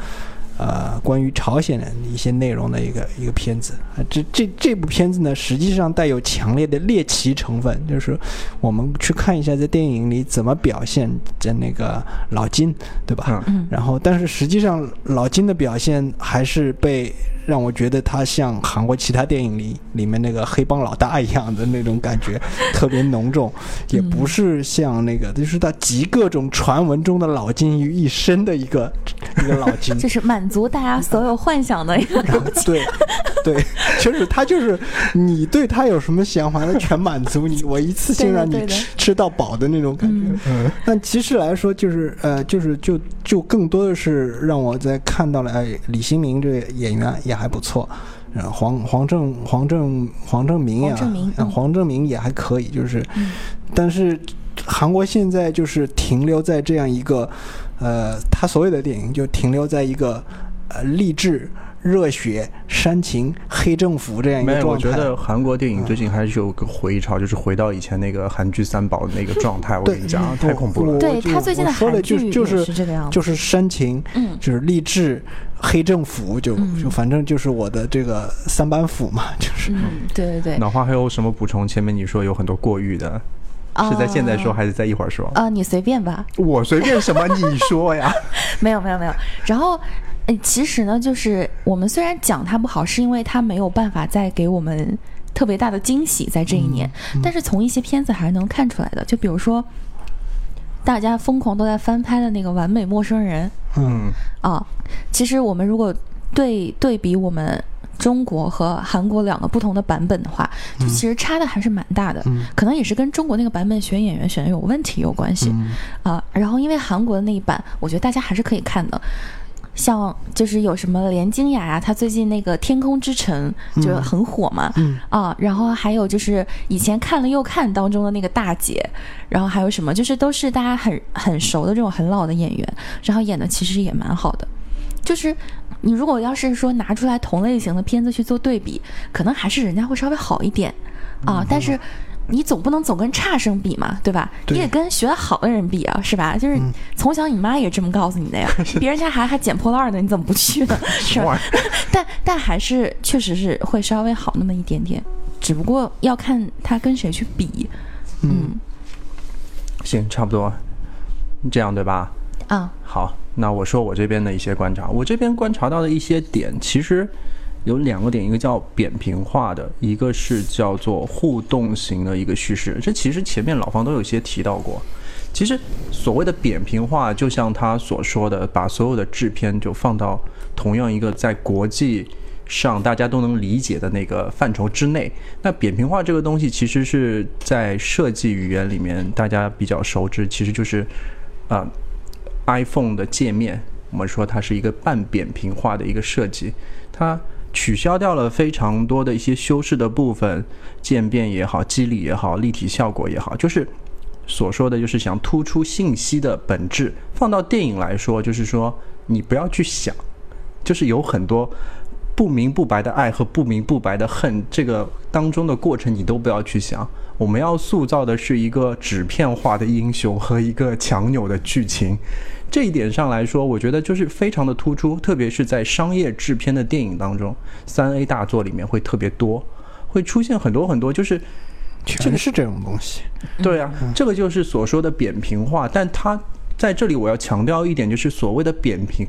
呃关于朝鲜的一些内容的一个一个片子。啊这这这部片子呢，实际上带有强烈的猎奇成分，就是我们去看一下在电影里怎么表现在那个老金，对吧？嗯然后，但是实际上老金的表现还是被让我觉得他像韩国其他电影里里面那个黑帮老大一样的那种感觉，特别浓重，也不是像那个，就是他集各种传闻中的老金于一身的一个一个老金。就是满足大家所有幻想的一个。对，对，就是他就是你对他有什么想法，他全满足你，我一次性让你吃吃到饱的那种感觉。嗯，但其实来说，就是呃，就是就就更多的是让我在看到了，哎，李新民这个演员也还不错，嗯，黄黄正黄正黄正明呀，黄正明嗯呃黄正明也还可以，就是，嗯但是韩国现在就是停留在这样一个，呃，他所有的电影就停留在一个呃励志。热血、煽情、黑政府这样一没有，个状态。我觉得韩国电影最近还是有个回潮，就是回到以前那个韩剧三宝的那个状态。我跟你讲，嗯太恐怖了。对他最近的我说的韩剧也就就是是这个样子就是煽情，嗯就是励志、黑政府，就嗯就反正就是我的这个三板斧嘛，就是嗯，对对对，脑花还有什么补充？前面你说有很多过誉的，是在现在说还是在一会儿说？啊、你随便吧，我随便什么你说呀？没有没有没有。然后，哎，其实呢，就是我们虽然讲它不好，是因为它没有办法再给我们特别大的惊喜在这一年，但是从一些片子还是能看出来的。就比如说，大家疯狂都在翻拍的那个《完美陌生人嗯》啊，其实我们如果对对比我们。中国和韩国两个不同的版本的话，就其实差的还是蛮大的，嗯可能也是跟中国那个版本选演员选的有问题有关系。嗯啊、然后因为韩国的那一版，我觉得大家还是可以看的。像就是有什么连金雅呀、她最近那个《天空之城》就很火嘛，嗯啊，然后还有就是以前看了又看当中的那个大姐，然后还有什么，就是都是大家很很熟的这种很老的演员，然后演的其实也蛮好的。就是你如果要是说拿出来同类型的片子去做对比，可能还是人家会稍微好一点啊，但是。你总不能总跟差生比嘛，对吧？对你得跟学得好的人比啊，是吧？就是从小你妈也这么告诉你的呀，别人家孩子还捡破烂儿呢，你怎么不去呢？是吧？但但还是确实是会稍微好那么一点点，只不过要看他跟谁去比。嗯行，差不多这样对吧？啊，好，那我说我这边的一些观察，我这边观察到的一些点，其实有两个点，一个叫扁平化的，一个是叫做互动型的一个叙事。这其实前面老方都有些提到过。其实所谓的扁平化，就像他所说的，把所有的制片就放到同样一个在国际上大家都能理解的那个范畴之内。那扁平化这个东西，其实是在设计语言里面大家比较熟知，其实就是啊、iPhone 的界面，我们说它是一个半扁平化的一个设计，它取消掉了非常多的一些修饰的部分，渐变也好，肌理也好，立体效果也好，就是所说的就是想突出信息的本质。放到电影来说，就是说你不要去想，就是有很多不明不白的爱和不明不白的恨，这个当中的过程你都不要去想。我们要塑造的是一个纸片化的英雄和一个强扭的剧情，这一点上来说，我觉得就是非常的突出，特别是在商业制片的电影当中，三 A 大作里面会特别多，会出现很多很多就是。全是这种东西。对啊，这个就是所说的扁平化，但它在这里我要强调一点，就是所谓的扁平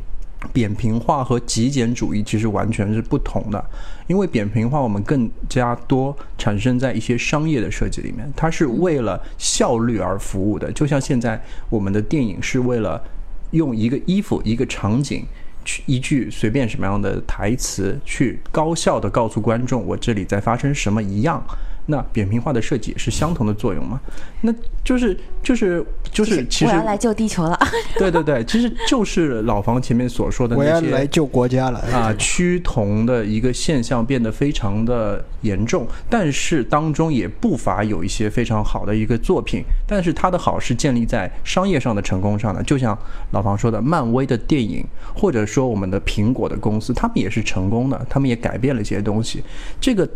扁平化和极简主义其实完全是不同的，因为扁平化我们更加多产生在一些商业的设计里面，它是为了效率而服务的。就像现在我们的电影是为了用一个衣服、一个场景。去一句随便什么样的台词，去高效的告诉观众我这里在发生什么一样。那扁平化的设计也是相同的作用吗？那就是就是就是，其实我要来救地球了。对对对，其实就是老房前面所说的我那些要来救国家了啊，趋同的一个现象变得非常的严重，但是当中也不乏有一些非常好的一个作品，但是它的好是建立在商业上的成功上的，就像老房说的，漫威的电影，或者说我们的苹果的公司，他们也是成功的，他们也改变了一些东西，这个。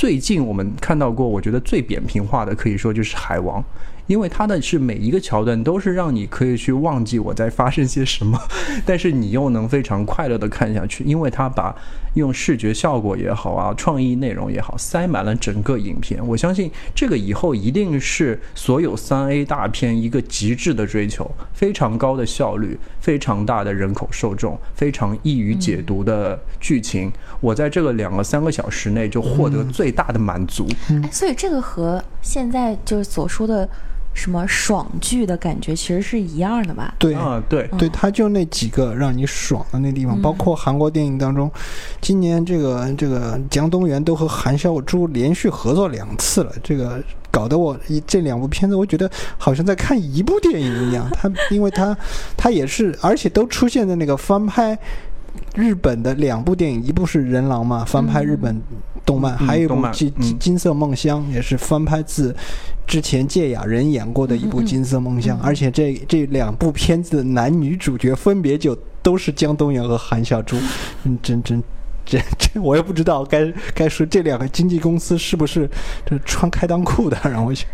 最近我们看到过，我觉得最扁平化的，可以说就是《海王》，因为它的是每一个桥段都是让你可以去忘记我在发生些什么，但是你又能非常快乐的看下去，因为它把用视觉效果也好啊，创意内容也好，塞满了整个影片。我相信这个以后一定是所有三 A 大片一个极致的追求，非常高的效率，非常大的人口受众，非常易于解读的剧情。我在这个两个三个小时内就获得最大的满足。哎，所以这个和现在就是所说的什么爽剧的感觉其实是一样的吧？对啊，对，对，他就那几个让你爽的那地方，包括韩国电影当中，今年这个这个姜东元都和韩孝珠连续合作两次了，这个搞得我一这两部片子，我觉得好像在看一部电影一样。他因为他他也是，而且都出现在那个翻拍。日本的两部电影，一部是《人狼》嘛，翻拍日本动漫，嗯还有一部《金嗯。金色梦乡》，也是翻拍自之前芥雅人演过的一部金色梦乡》，嗯。而且这这两部片子的男女主角分别就都是江东元和韩孝珠，嗯，真真。这这我也不知道该该说这两个经纪公司是不是这穿开裆裤的，让我想。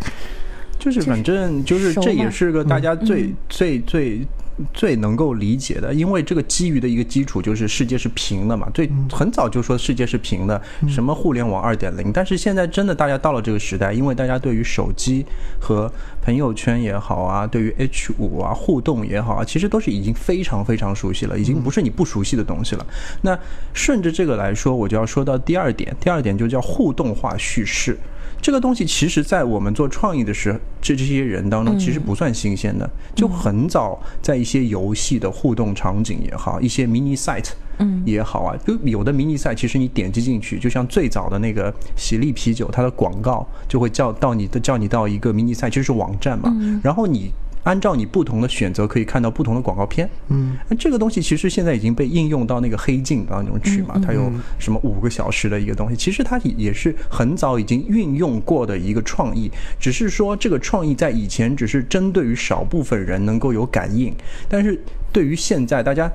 就是反正就是这也是个大家最、嗯。最最最能够理解的，因为这个基于的一个基础就是世界是平的嘛，最很早就说世界是平的，什么互联网二点零，但是现在真的大家到了这个时代，因为大家对于手机和朋友圈也好啊，对于 H 五啊互动也好啊，其实都是已经非常非常熟悉了，已经不是你不熟悉的东西了。那顺着这个来说，我就要说到第二点，第二点就叫互动化叙事。这个东西其实，在我们做创意的时候，这这些人当中，其实不算新鲜的，就很早在一些游戏的互动场景也好，一些 mini site 嗯。也好啊，就有的 mini site，其实你点击进去，就像最早的那个喜力啤酒，它的广告就会叫到你的叫你到一个 mini site，其实是网站嘛，然后你。按照你不同的选择，可以看到不同的广告片。嗯，那这个东西其实现在已经被应用到那个黑镜当中去嘛，它有什么五个小时的一个东西，其实它也是很早已经运用过的一个创意，只是说这个创意在以前只是针对于少部分人能够有感应，但是对于现在大家。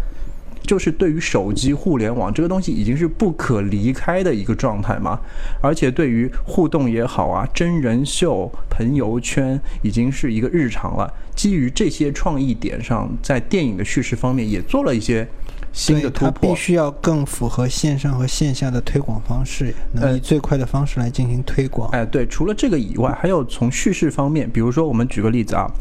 就是对于手机互联网这个东西已经是不可离开的一个状态嘛，而且对于互动也好啊，真人秀、朋友圈已经是一个日常了。基于这些创意点上，在电影的叙事方面也做了一些新的突破必。须要更符合线上和线下的推广方式，以最快的方式来进行推广。哎，对，除了这个以外，还有从叙事方面，比如说我们举个例子啊，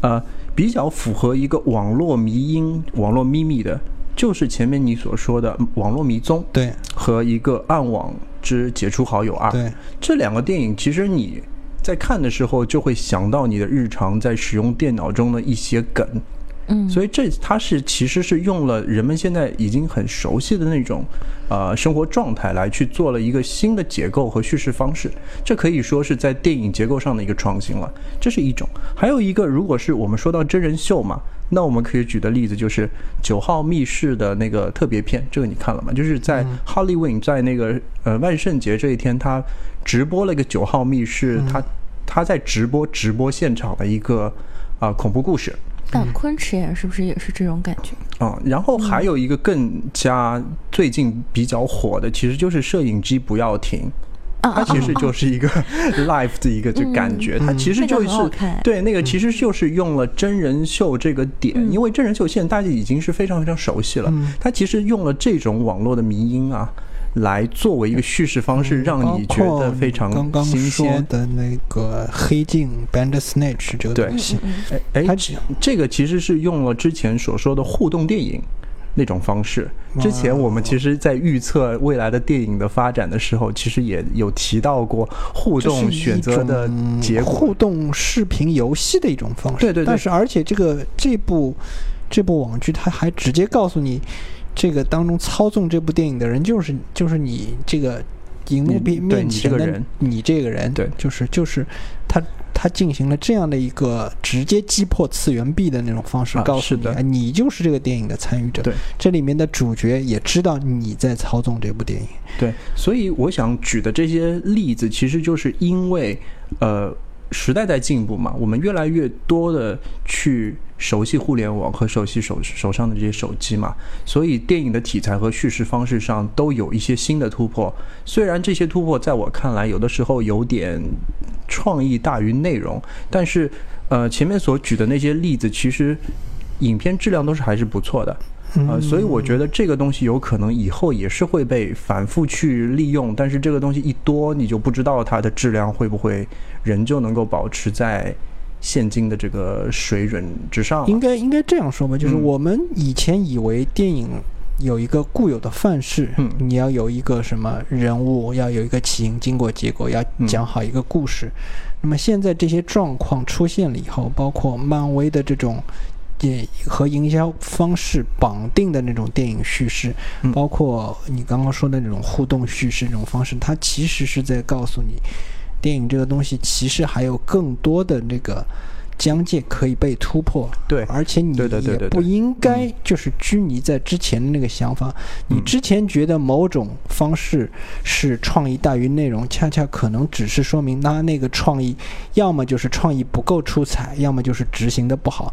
呃，比较符合一个网络迷因、网络秘密的，就是前面你所说的网络迷踪对和一个暗网之解除好友二。对，这两个电影，其实你在看的时候就会想到你的日常在使用电脑中的一些梗，嗯，所以这它是其实是用了人们现在已经很熟悉的那种呃生活状态来去做了一个新的结构和叙事方式，这可以说是在电影结构上的一个创新了，这是一种。还有一个，如果是我们说到真人秀嘛。那我们可以举的例子就是《九号密室》的那个特别片，这个你看了吗？就是在 Halloween 在那个呃万圣节这一天，他直播了一个九号密室，他他在直播直播现场的一个啊、恐怖故事。但昆池岩是不是也是这种感觉？啊、然后还有一个更加最近比较火的，其实就是摄影机不要停。它其实就是一个 live 的一个就感觉，它其实就是对那个其实就是用了真人秀这个点，因为真人秀现在大家已经是非常非常熟悉了，它其实用了这种网络的迷音啊，来作为一个叙事方式，让你觉得非常刚刚新说鲜。的那个黑镜 Bandersnatch 这个东西，嗯哎哎它，这个其实是用了之前所说的互动电影那种方式。之前我们其实，在预测未来的电影的发展的时候，其实也有提到过互动选择的结果，互动视频游戏的一种方式。对对对。但是，而且这个这部这部网剧，它还直接告诉你，这个当中操纵这部电影的人就是就是你这个荧幕面面前的你这个人，对，就是就是他。他进行了这样的一个直接击破次元壁的那种方式，告诉你，你就是这个电影的参与者。对，这里面的主角也知道你在操纵这部电影。对，所以我想举的这些例子，其实就是因为，呃。时代在进步嘛，我们越来越多的去熟悉互联网和熟悉手手上的这些手机嘛，所以电影的题材和叙事方式上都有一些新的突破。虽然这些突破在我看来有的时候有点创意大于内容，但是呃前面所举的那些例子，其实影片质量都是还是不错的。呃，所以我觉得这个东西有可能以后也是会被反复去利用，但是这个东西一多，你就不知道它的质量会不会仍旧能够保持在现今的这个水准之上。应该应该这样说吧，就是我们以前以为电影有一个固有的范式，嗯，你要有一个什么人物，要有一个起因、经过、结果，要讲好一个故事。那么现在这些状况出现了以后，包括漫威的这种。电和营销方式绑定的那种电影叙事，包括你刚刚说的那种互动叙事这种方式，它其实是在告诉你，电影这个东西其实还有更多的那个疆界可以被突破。对，而且你也不应该就是拘泥在之前的那个想法。你之前觉得某种方式是创意大于内容，恰恰可能只是说明他那个创意要么就是创意不够出彩，要么就是执行的不好。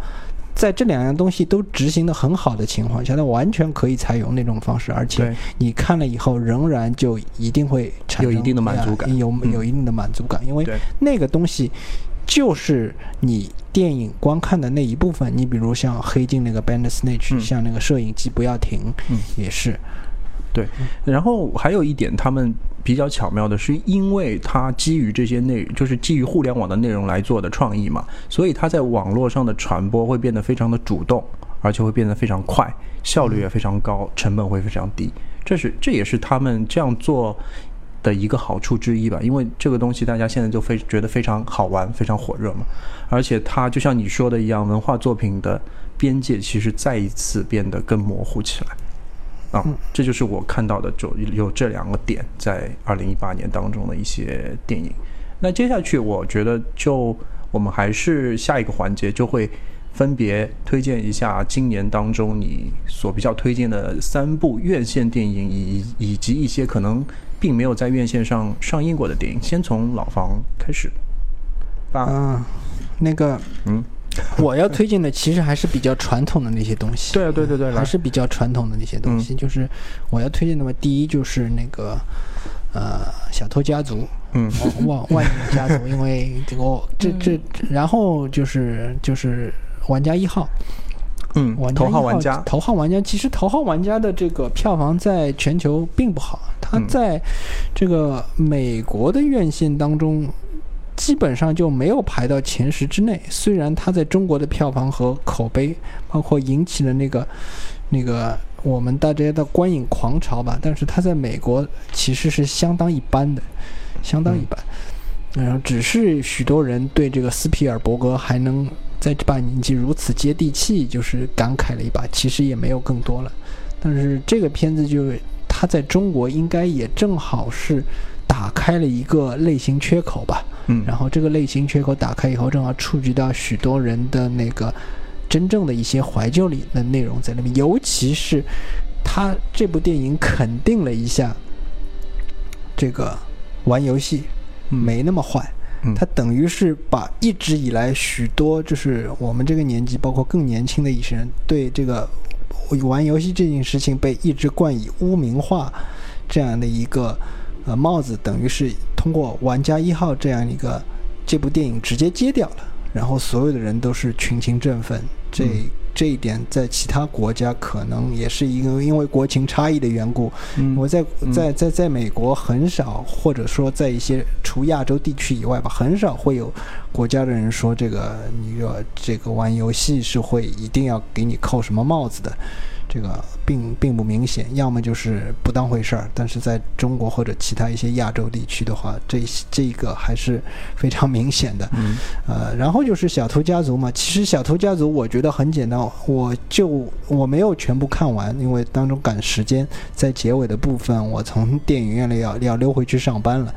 在这两样东西都执行的很好的情况下，它完全可以采用那种方式，而且你看了以后仍然就一定会产生有一定的满足感，有有一定的满足感，因为那个东西就是你电影观看的那一部分。你比如像黑镜那个 Bandersnatch，像那个摄影机不要停，也是。对，然后还有一点，他们比较巧妙的是，因为它基于这些内，就是基于互联网的内容来做的创意嘛，所以它在网络上的传播会变得非常的主动，而且会变得非常快，效率也非常高，成本会非常低。这是这也是他们这样做的一个好处之一吧，因为这个东西大家现在就非觉得非常好玩，非常火热嘛，而且它就像你说的一样，文化作品的边界其实再一次变得更模糊起来。啊，这就是我看到的，就有这两个点在二零一八年当中的一些电影。那接下去，我觉得就我们还是下一个环节，就会分别推荐一下今年当中你所比较推荐的三部院线电影，以以及一些可能并没有在院线上上映过的电影。先从老房开始。啊，那个，嗯。我要推荐的其实还是比较传统的那些东西。对对对对，还是比较传统的那些东西。就是我要推荐的嘛，第一就是那个呃小偷家族，嗯，万万宁家族，因为这个这这，然后就是就是玩家一号，嗯，玩头号玩家，头号玩家，其实头号玩家的这个票房在全球并不好，它在这个美国的院线当中。基本上就没有排到前十之内。虽然它在中国的票房和口碑，包括引起了那个、那个我们大家的观影狂潮吧，但是它在美国其实是相当一般的，相当一般。然后只是许多人对这个斯皮尔伯格还能在这把年纪如此接地气，就是感慨了一把。其实也没有更多了。但是这个片子就它在中国应该也正好是打开了一个类型缺口吧。嗯，然后这个类型缺口打开以后，正好触及到许多人的那个真正的一些怀旧里的内容在里面，尤其是他这部电影肯定了一下这个玩游戏没那么坏，他等于是把一直以来许多就是我们这个年纪，包括更年轻的一些人对这个玩游戏这件事情被一直冠以污名化这样的一个呃帽子，等于是。通过《玩家一号》这样一个这部电影直接揭掉了，然后所有的人都是群情振奋。这这一点在其他国家可能也是因为因为国情差异的缘故。我在在在在美国很少，或者说在一些除亚洲地区以外吧，很少会有国家的人说这个你说这个玩游戏是会一定要给你扣什么帽子的。这个并并不明显，要么就是不当回事儿。但是在中国或者其他一些亚洲地区的话，这这个还是非常明显的。嗯呃，然后就是小偷家族嘛。其实小偷家族我觉得很简单，我就我没有全部看完，因为当中赶时间，在结尾的部分，我从电影院里要要溜回去上班了。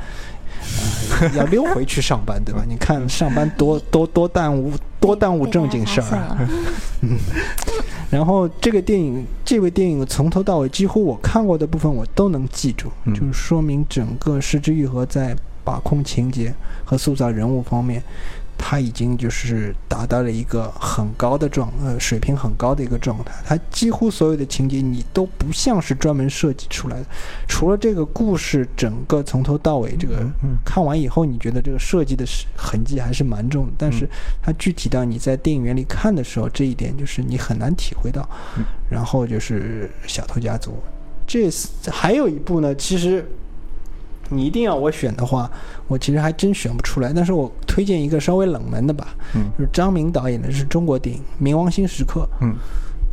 呃、要溜回去上班，对吧？你看上班多多多耽误多耽误正经事儿啊。嗯。然后这个电影，这部电影从头到尾几乎我看过的部分我都能记住，嗯就是说明整个失之愈合在把控情节和塑造人物方面，他已经就是达到了一个很高的状呃水平很高的一个状态。他几乎所有的情节你都不像是专门设计出来的，除了这个故事整个从头到尾这个嗯看完以后，你觉得这个设计的是痕迹还是蛮重的，但是它具体到你在电影院里看的时候，这一点就是你很难体会到。嗯。然后就是《小偷家族》，这还有一部呢，其实你一定要我选的话，我其实还真选不出来，但是我推荐一个稍微冷门的吧，嗯就是张明导演的是中国电影《冥王星时刻》。嗯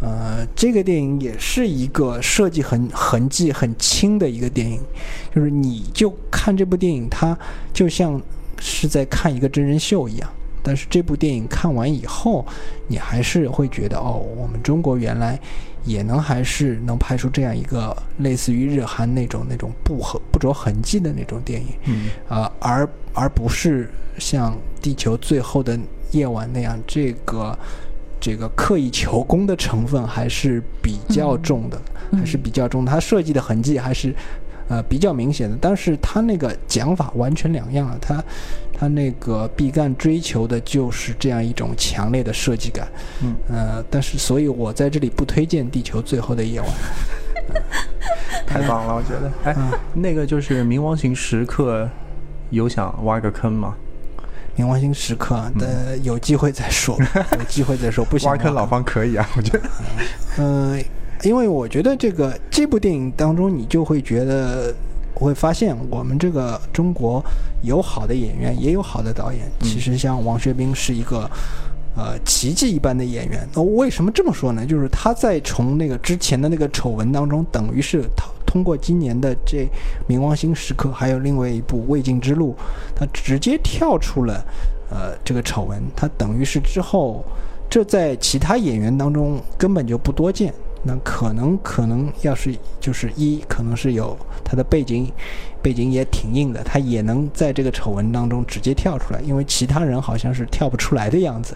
呃，这个电影也是一个设计痕痕迹很轻的一个电影，就是你就看这部电影，它就像是在看一个真人秀一样。但是这部电影看完以后，你还是会觉得，哦，我们中国原来也能还是能拍出这样一个类似于日韩那种那种不痕不着痕迹的那种电影。嗯啊、而而不是像《地球最后的夜晚》那样，这个这个刻意求功的成分还是比较重的，嗯还是比较重的。它设计的痕迹还是呃比较明显的，但是它那个讲法完全两样了。它它那个毕赣追求的就是这样一种强烈的设计感，嗯呃，但是所以我在这里不推荐《地球最后的夜晚》。太棒了，我觉得。哎，嗯那个就是冥王星时刻，有想挖个坑吗？冥王星时刻，呃，有机会再说，有机会再说，不想挖坑老方可以啊，我觉得。嗯，因为我觉得这个这部电影当中，你就会觉得会发现，我们这个中国有好的演员，也有好的导演。其实像王学兵是一个。呃，奇迹一般的演员。那为什么这么说呢？就是他在从那个之前的那个丑闻当中，等于是他通过今年的这《冥王星时刻》，还有另外一部《未尽之路》，他直接跳出了呃这个丑闻。他等于是之后，这在其他演员当中根本就不多见。那可能可能要是就是一，可能是有他的背景，背景也挺硬的，他也能在这个丑闻当中直接跳出来，因为其他人好像是跳不出来的样子。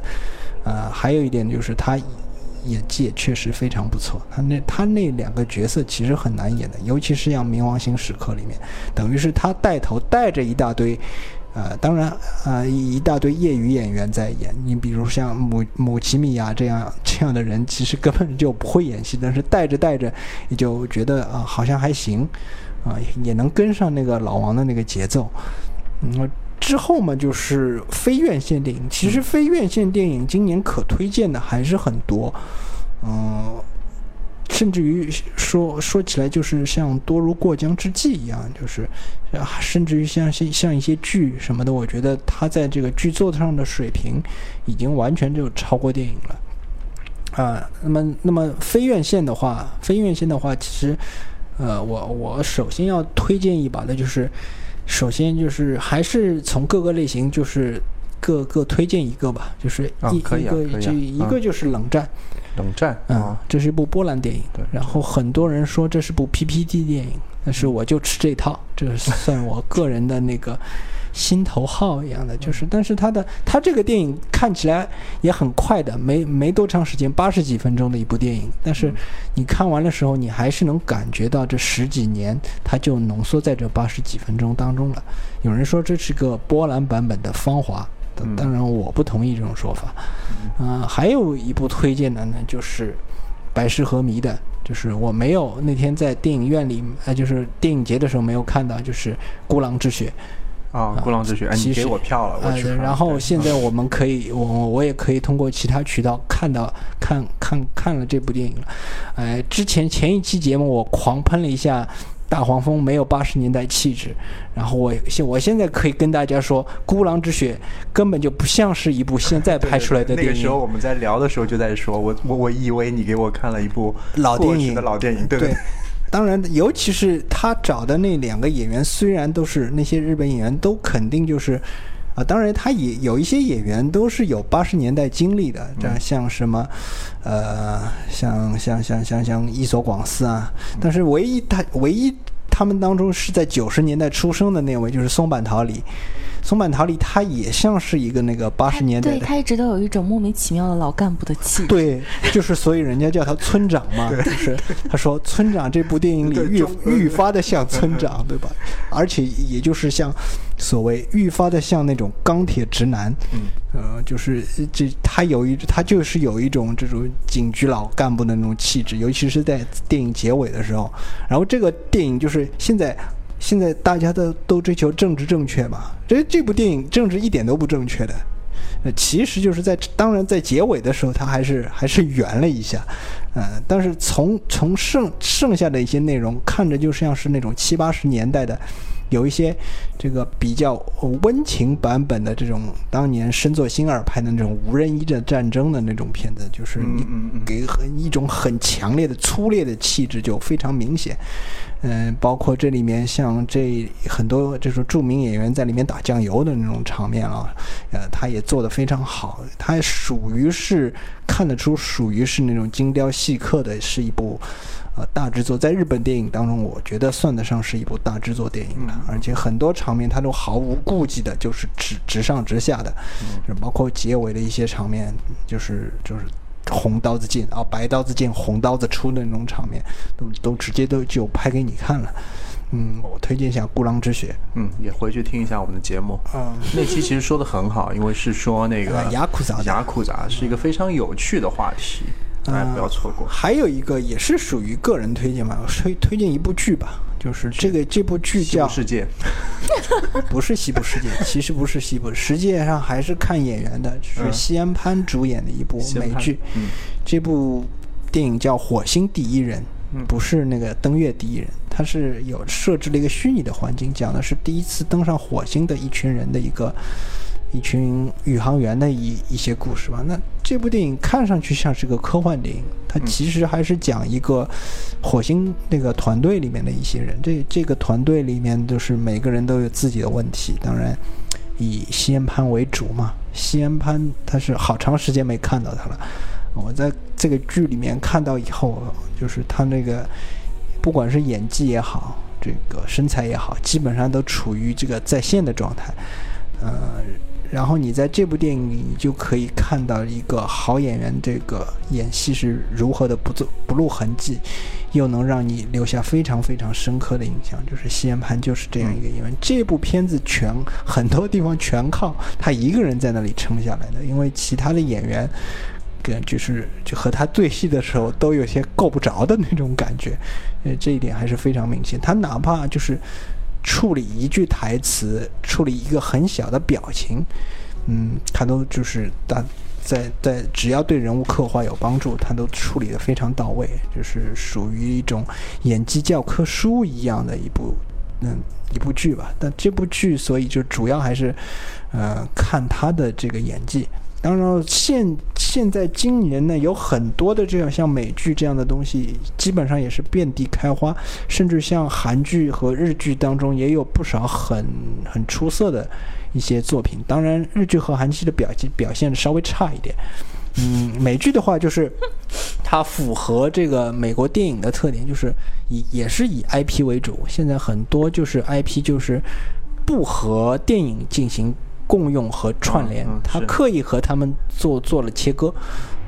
呃，还有一点就是他演技也确实非常不错，他那他那两个角色其实很难演的，尤其是像《冥王星时刻》里面，等于是他带头带着一大堆。呃，当然，呃，一一大堆业余演员在演。你比如像姆姆奇米亚这样这样的人，其实根本就不会演戏，但是带着带着，你就觉得啊、好像还行，啊、也能跟上那个老王的那个节奏。嗯，之后嘛，就是非院线电影。其实非院线电影今年可推荐的还是很多，嗯、甚至于说说起来，就是像多如过江之鲫一样，就是啊，甚至于像像像一些剧什么的，我觉得他在这个剧作上的水平已经完全就超过电影了。啊，那么那么非院线的话，非院线的话，其实，呃，我我首先要推荐一把的就是，首先就是还是从各个类型就是各个推荐一个吧，就是一、一个啊可以啊这一个嗯就是冷战，冷战嗯啊，，这是一部波兰电影，对然后很多人说这是部 PPT 电影，但是我就吃这套，这算我个人的那个心头好一样的，就是，但是它的它这个电影看起来也很快的，没没多长时间，八十几分钟的一部电影，但是你看完的时候，你还是能感觉到这十几年它就浓缩在这八十几分钟当中了。有人说这是个波兰版本的《芳华》，嗯当然我不同意这种说法。啊、还有一部推荐的呢，就是百事和迷的，就是我没有那天在电影院里，呃，就是电影节的时候没有看到，就是《孤狼之血》啊，孤狼之血，哎，你给我票了，我呃去看。然后现在我们可以，我我也可以通过其他渠道看到看看看了这部电影了。呃，之前前一期节目我狂喷了一下大黄蜂没有八十年代气质。然后我现我现在可以跟大家说，《孤狼之血》根本就不像是一部现在拍出来的电影。那个时候我们在聊的时候就在说，我我我以为你给我看了一部老电影的老电影，对对。当然，尤其是他找的那两个演员，虽然都是那些日本演员，都肯定就是啊。当然，他也有一些演员都是有八十年代经历的，这样像什么呃，像像像像像伊索广司啊。但是唯一他唯一。他们当中是在九十年代出生的那位，就是松坂桃李。松坂桃李他也像是一个那个八十年代，对他一直都有一种莫名其妙的老干部的气质。对，就是所以人家叫他村长嘛，就是他说村长这部电影里愈愈发的像村长，对吧？而且也就是像所谓愈发的像那种钢铁直男，嗯，呃，就是这他有一他就是有一种这种警局老干部的那种气质，尤其是在电影结尾的时候。然后这个电影就是现在。现在大家都都追求政治正确嘛？这这部电影政治一点都不正确的，呃，其实就是在当然在结尾的时候，他还是还是圆了一下，呃，但是从从剩剩下的一些内容看着就像是那种七八十年代的。有一些这个比较温情版本的这种当年深作新二拍的那种无人机的战争的那种片子，就是你给很一种很强烈的粗劣的气质就非常明显。嗯，包括这里面像这很多就是著名演员在里面打酱油的那种场面啊，呃，他也做得非常好。他属于是看得出属于是那种精雕细刻的，是一部。呃，大制作在日本电影当中，我觉得算得上是一部大制作电影了，而且很多场面他都毫无顾忌的，就是直直上直下的，嗯包括结尾的一些场面，就是就是红刀子进啊，白刀子进，红刀子出的那种场面，都都直接都就拍给你看了。嗯，我推荐一下《孤狼之血》。嗯，也回去听一下我们的节目。嗯，那期其实说的很好，因为是说那个雅库杂，雅库杂是一个非常有趣的话题。大家不要错过。还有一个也是属于个人推荐嘛，推推荐一部剧吧，就是这个这部剧叫《世界》，不是《西部世界》，其实不是西部，实际上还是看演员的，是西安潘主演的一部美剧。嗯这部电影叫《火星第一人》，不是那个登月第一人，它是有设置了一个虚拟的环境，讲的是第一次登上火星的一群人的一个。一群宇航员的一一些故事吧。那这部电影看上去像是个科幻电影，它其实还是讲一个火星那个团队里面的一些人。这这个团队里面就是每个人都有自己的问题。当然，以西安潘为主嘛。西安潘他是好长时间没看到他了。我在这个剧里面看到以后，就是他那个不管是演技也好，这个身材也好，基本上都处于这个在线的状态。呃。然后你在这部电影里，你就可以看到一个好演员这个演戏是如何的不做不露痕迹，又能让你留下非常非常深刻的印象。就是西安潘就是这样一个演员。这部片子全很多地方全靠他一个人在那里撑下来的，因为其他的演员跟就是就和他对戏的时候都有些够不着的那种感觉，呃，这一点还是非常明显。他哪怕就是。处理一句台词，处理一个很小的表情，嗯，他都就是在在在，只要对人物刻画有帮助，他都处理的非常到位，就是属于一种演技教科书一样的一部嗯一部剧吧。但这部剧，所以就主要还是呃看他的这个演技。当然，现现在今年呢，有很多的这样像美剧这样的东西，基本上也是遍地开花，甚至像韩剧和日剧当中也有不少很很出色的一些作品。当然，日剧和韩剧的表现表现稍微差一点。嗯，美剧的话，就是它符合这个美国电影的特点，就是以也是以 IP 为主。现在很多就是 IP 就是不和电影进行。共用和串联，他刻意和他们做做了切割，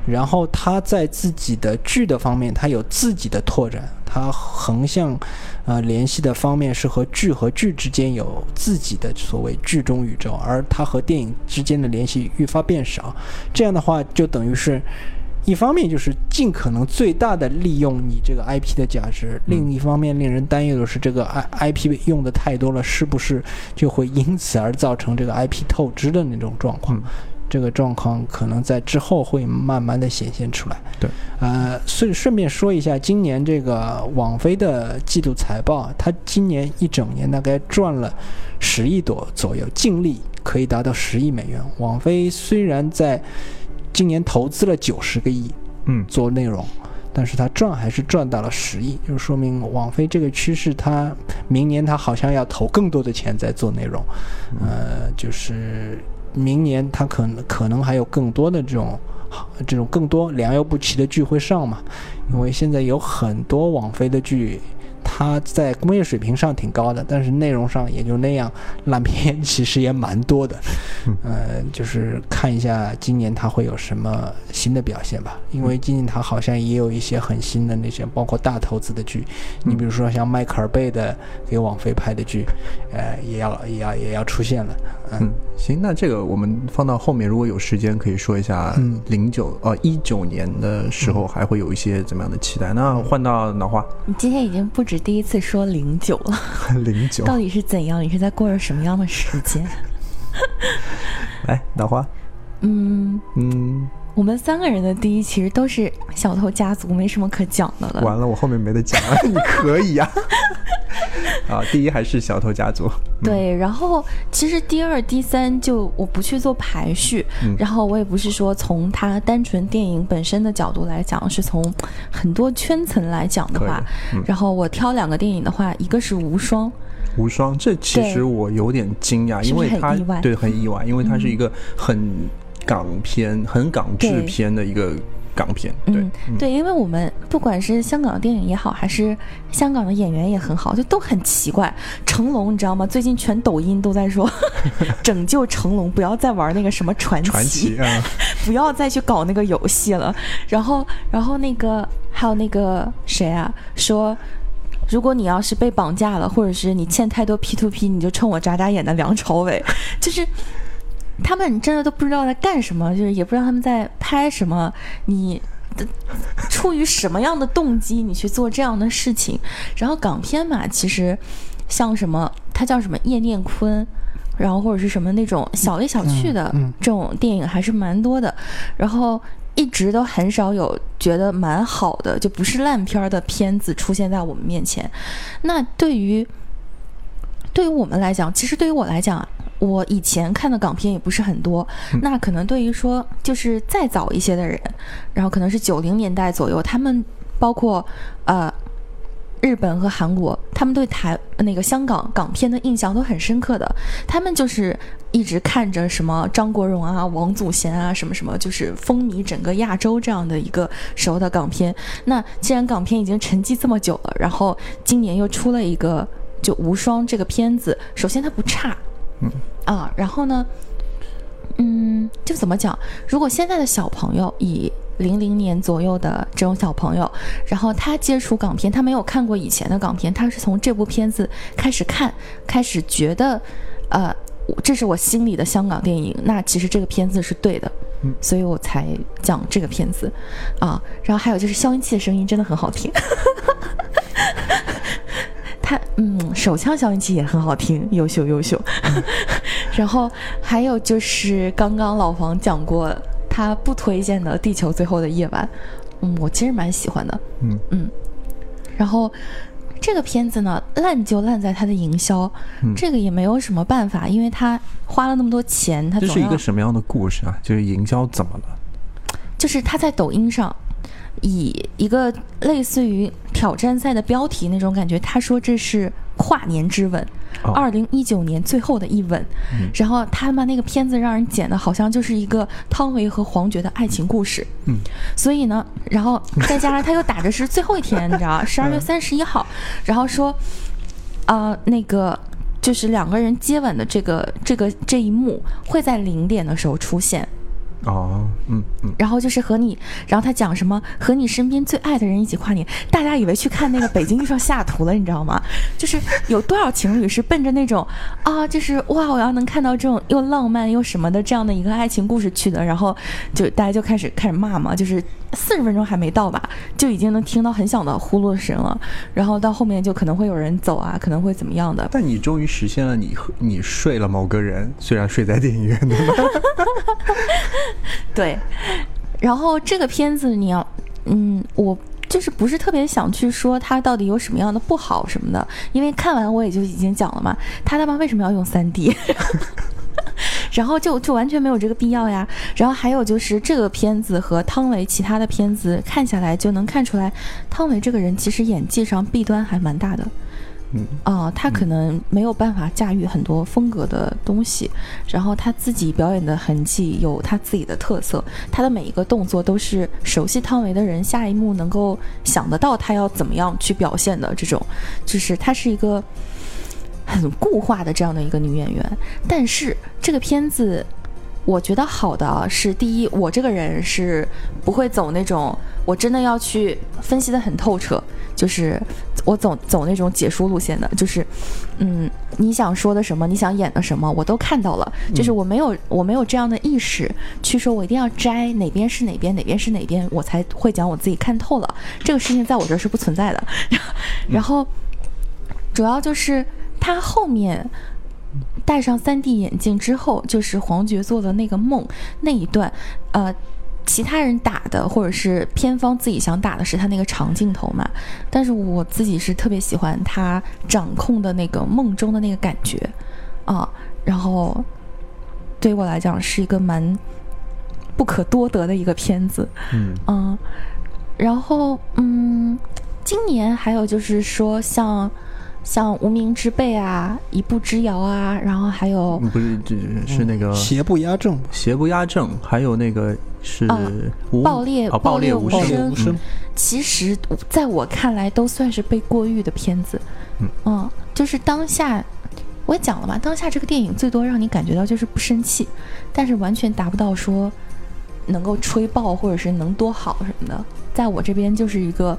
然后他在自己的剧的方面，他有自己的拓展，他横向，呃，联系的方面是和剧和剧之间有自己的所谓剧中宇宙，而他和电影之间的联系愈发变少，这样的话就等于是。一方面就是尽可能最大的利用你这个 IP 的价值，另一方面令人担忧的是，这个 I IP 用的太多了，是不是就会因此而造成这个 IP 透支的那种状况？这个状况可能在之后会慢慢的显现出来。对，呃，顺顺便说一下，今年这个网飞的季度财报，它今年一整年大概赚了十亿多左右，净利可以达到十亿美元。网飞虽然在今年投资了九十个亿嗯，做内容，但是它赚还是赚到了十亿，就说明网飞这个趋势，它明年它好像要投更多的钱在做内容，呃，就是明年它可能可能还有更多的这种这种更多良莠不齐的剧会上嘛，因为现在有很多网飞的剧。它在工业水平上挺高的，但是内容上也就那样，烂片其实也蛮多的。呃，就是看一下今年它会有什么新的表现吧，因为今年它好像也有一些很新的那些，包括大投资的剧，你比如说像迈克尔贝的给网飞拍的剧，呃，也要也要也要出现了。嗯，行，那这个我们放到后面，如果有时间可以说一下嗯，零九呃一九年的时候还会有一些怎么样的期待？那换到脑花。你今天已经不止第一次说零九了，零九，到底是怎样？你是在过着什么样的时间？来脑花，嗯，嗯，我们三个人的第一其实都是小偷家族，没什么可讲的了。完了，我后面没得讲了，你可以呀、啊。第一还是小偷家族，嗯。对，然后其实第二、第三就我不去做排序，嗯。然后我也不是说从它单纯电影本身的角度来讲，是从很多圈层来讲的话，嗯。然后我挑两个电影的话，一个是《无双》，无双，这其实我有点惊讶，因为它对很意外，因为它是一个很港片、很港制片的一个港片，对嗯，对，因为我们不管是香港的电影也好，还是香港的演员也很好，就都很奇怪。成龙，你知道吗？最近全抖音都在说 拯救成龙，不要再玩那个什么传奇，传奇啊，不要再去搞那个游戏了。然后，然后那个还有那个谁啊，说。如果你要是被绑架了，或者是你欠太多 P to P，你就冲我眨眨眼的梁朝伟，就是他们真的都不知道在干什么，就是也不知道他们在拍什么，你的出于什么样的动机你去做这样的事情？然后港片嘛，其实像什么，它叫什么叶念坤，然后或者是什么那种小来小去的这种电影还是蛮多的，然后。一直都很少有觉得蛮好的，就不是烂片儿的片子出现在我们面前。那对于对于我们来讲，其实对于我来讲啊，我以前看的港片也不是很多。那可能对于说就是再早一些的人，然后可能是九零年代左右，他们包括呃日本和韩国，他们对台那个香港港片的印象都很深刻的。他们就是一直看着什么张国荣啊、王祖贤啊什么什么，就是风靡整个亚洲这样的一个时候的港片。那既然港片已经沉寂这么久了，然后今年又出了一个就《无双》这个片子，首先它不差，嗯啊，然后呢，嗯，就怎么讲？如果现在的小朋友以零零年左右的这种小朋友，然后他接触港片，他没有看过以前的港片，他是从这部片子开始看，开始觉得，呃，这是我心里的香港电影。那其实这个片子是对的，嗯所以我才讲这个片子啊。然后还有就是消音器的声音真的很好听。他嗯，手枪消音器也很好听，优秀优秀。然后还有就是刚刚老黄讲过他不推荐的《地球最后的夜晚》，嗯，我其实蛮喜欢的，嗯嗯。然后这个片子呢，烂就烂在它的营销，嗯这个也没有什么办法，因为他花了那么多钱，他这是一个什么样的故事啊？就是营销怎么了？就是他在抖音上以一个类似于挑战赛的标题那种感觉，他说这是跨年之吻，哦二零一九年最后的一吻。嗯然后他们那个片子让人剪的好像就是一个汤唯和黄觉的爱情故事。嗯，所以呢，然后再加上他又打着是最后一天，你知道，十二月三十一号，然后说，啊、那个。就是两个人接吻的这个这个这一幕会在零点的时候出现，哦，嗯嗯，然后就是和你，然后他讲什么和你身边最爱的人一起跨年，大家以为去看那个《北京遇上西雅图》了，你知道吗？就是有多少情侣是奔着那种啊，就是哇，我要能看到这种又浪漫又什么的这样的一个爱情故事去的，然后就大家就开始开始骂嘛，就是四十分钟还没到吧，就已经能听到很响的呼噜声了，然后到后面就可能会有人走啊，可能会怎么样的。但你终于实现了你和你睡了某个人，虽然睡在电影院的。对，然后这个片子你要，嗯，我就是不是特别想去说它到底有什么样的不好什么的，因为看完我也就已经讲了嘛，他他妈为什么要用三 D？然后就就完全没有这个必要呀。然后还有就是这个片子和汤唯其他的片子看下来就能看出来，汤唯这个人其实演技上弊端还蛮大的。嗯啊，他可能没有办法驾驭很多风格的东西，然后他自己表演的痕迹有他自己的特色，他的每一个动作都是熟悉汤唯的人下一幕能够想得到他要怎么样去表现的这种，就是她是一个很固化的这样的一个女演员。但是这个片子，我觉得好的是第一，我这个人是不会走那种我真的要去分析的很透彻，就是我走走那种解说路线的，就是嗯，你想说的什么，你想演的什么，我都看到了，就是我没有我没有这样的意识去说我一定要摘哪边是哪边，哪边是哪边，我才会讲我自己看透了，这个事情在我这儿是不存在的。然后主要就是他后面。戴上 3D 眼镜之后，就是黄觉做的那个梦那一段，呃，其他人打的或者是片方自己想打的是他那个长镜头嘛，但是我自己是特别喜欢他掌控的那个梦中的那个感觉。啊，然后对于我来讲是一个蛮不可多得的一个片子，嗯。嗯，然后嗯，今年还有就是说像。像无名之辈啊，一步之遥啊，然后还有不是，这是那个邪不压正，邪不压正，还有那个是啊爆裂哦，爆裂无声无声嗯其实在我看来都算是被过誉的片子。嗯就是当下我也讲了嘛，当下这个电影最多让你感觉到就是不生气，但是完全达不到说能够吹爆或者是能多好什么的。在我这边就是一个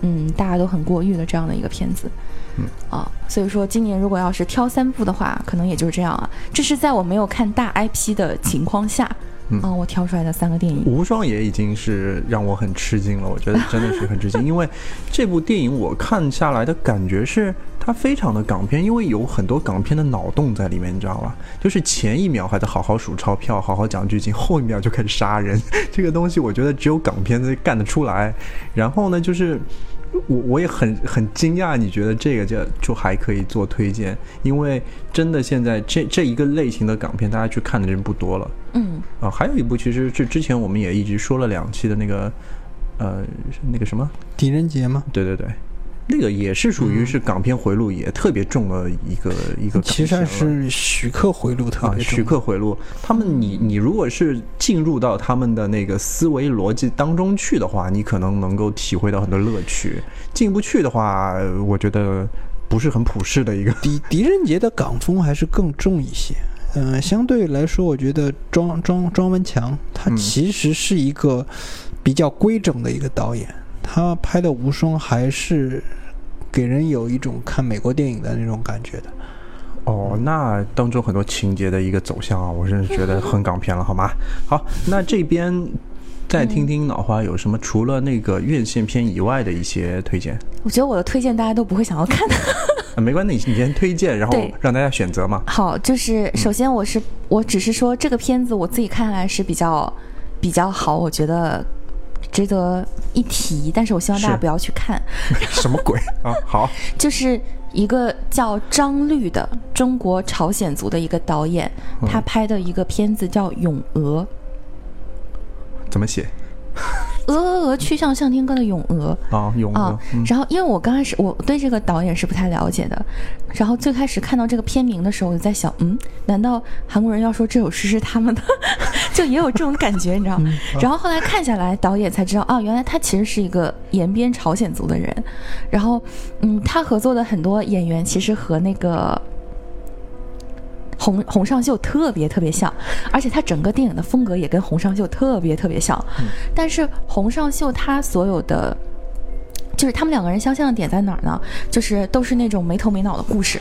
嗯大家都很过誉的这样的一个片子。嗯啊，所以说今年如果要是挑三部的话，可能也就是这样啊。这是在我没有看大 IP 的情况下，嗯啊，我挑出来的三个电影。无双也已经是让我很吃惊了，我觉得真的是很吃惊，因为这部电影我看下来的感觉是它非常的港片，因为有很多港片的脑洞在里面，你知道吧？就是前一秒还在好好数钞票、好好讲剧情，后一秒就开始杀人，这个东西我觉得只有港片才干得出来。然后呢，就是。我我也很很惊讶，你觉得这个就就还可以做推荐？因为真的现在这这一个类型的港片，大家去看的人不多了。嗯啊，还有一部其实是之前我们也一直说了两期的那个，呃，那个什么？狄仁杰吗？对对对，那个也是属于是港片回路也特别重的一个一个其实是徐克回路特啊，别重。徐克回路，他们你你如果是进入到他们的那个思维逻辑当中去的话，你可能能够体会到很多乐趣；进不去的话，我觉得不是很普世的一个。狄狄仁杰的港风还是更重一些。嗯、相对来说，我觉得庄庄庄文强他嗯。其实是一个比较规整的一个导演，他拍的《无双》还是给人有一种看美国电影的那种感觉的。哦，那当中很多情节的一个走向啊，我真是觉得很港片了，好吗？好，那这边再听听脑花有什么除了那个院线片以外的一些推荐。我觉得我的推荐大家都不会想要看的。啊，没关系，你先推荐，然后让大家选择嘛。好，就是首先我是、我只是说这个片子我自己看来是比较比较好，我觉得值得一提，但是我希望大家不要去看。什么鬼？啊？好，就是一个叫张律的中国朝鲜族的一个导演，他拍的一个片子叫《咏鹅》，怎么写鹅鹅鹅曲项向天歌的咏鹅。啊？咏啊鹅，嗯，然后因为我刚开始我对这个导演是不太了解的，然后最开始看到这个片名的时候，我就在想，嗯，难道韩国人要说这首诗是他们的，就也有这种感觉，你知道？然后后来看下来，导演才知道，啊，原来他其实是一个延边朝鲜族的人，然后，嗯，他合作的很多演员其实和那个。洪洪尚秀特别特别像，而且他整个电影的风格也跟洪尚秀特别特别像。但是洪尚秀他所有的。就是他们两个人相像的点在哪儿呢？就是都是那种没头没脑的故事，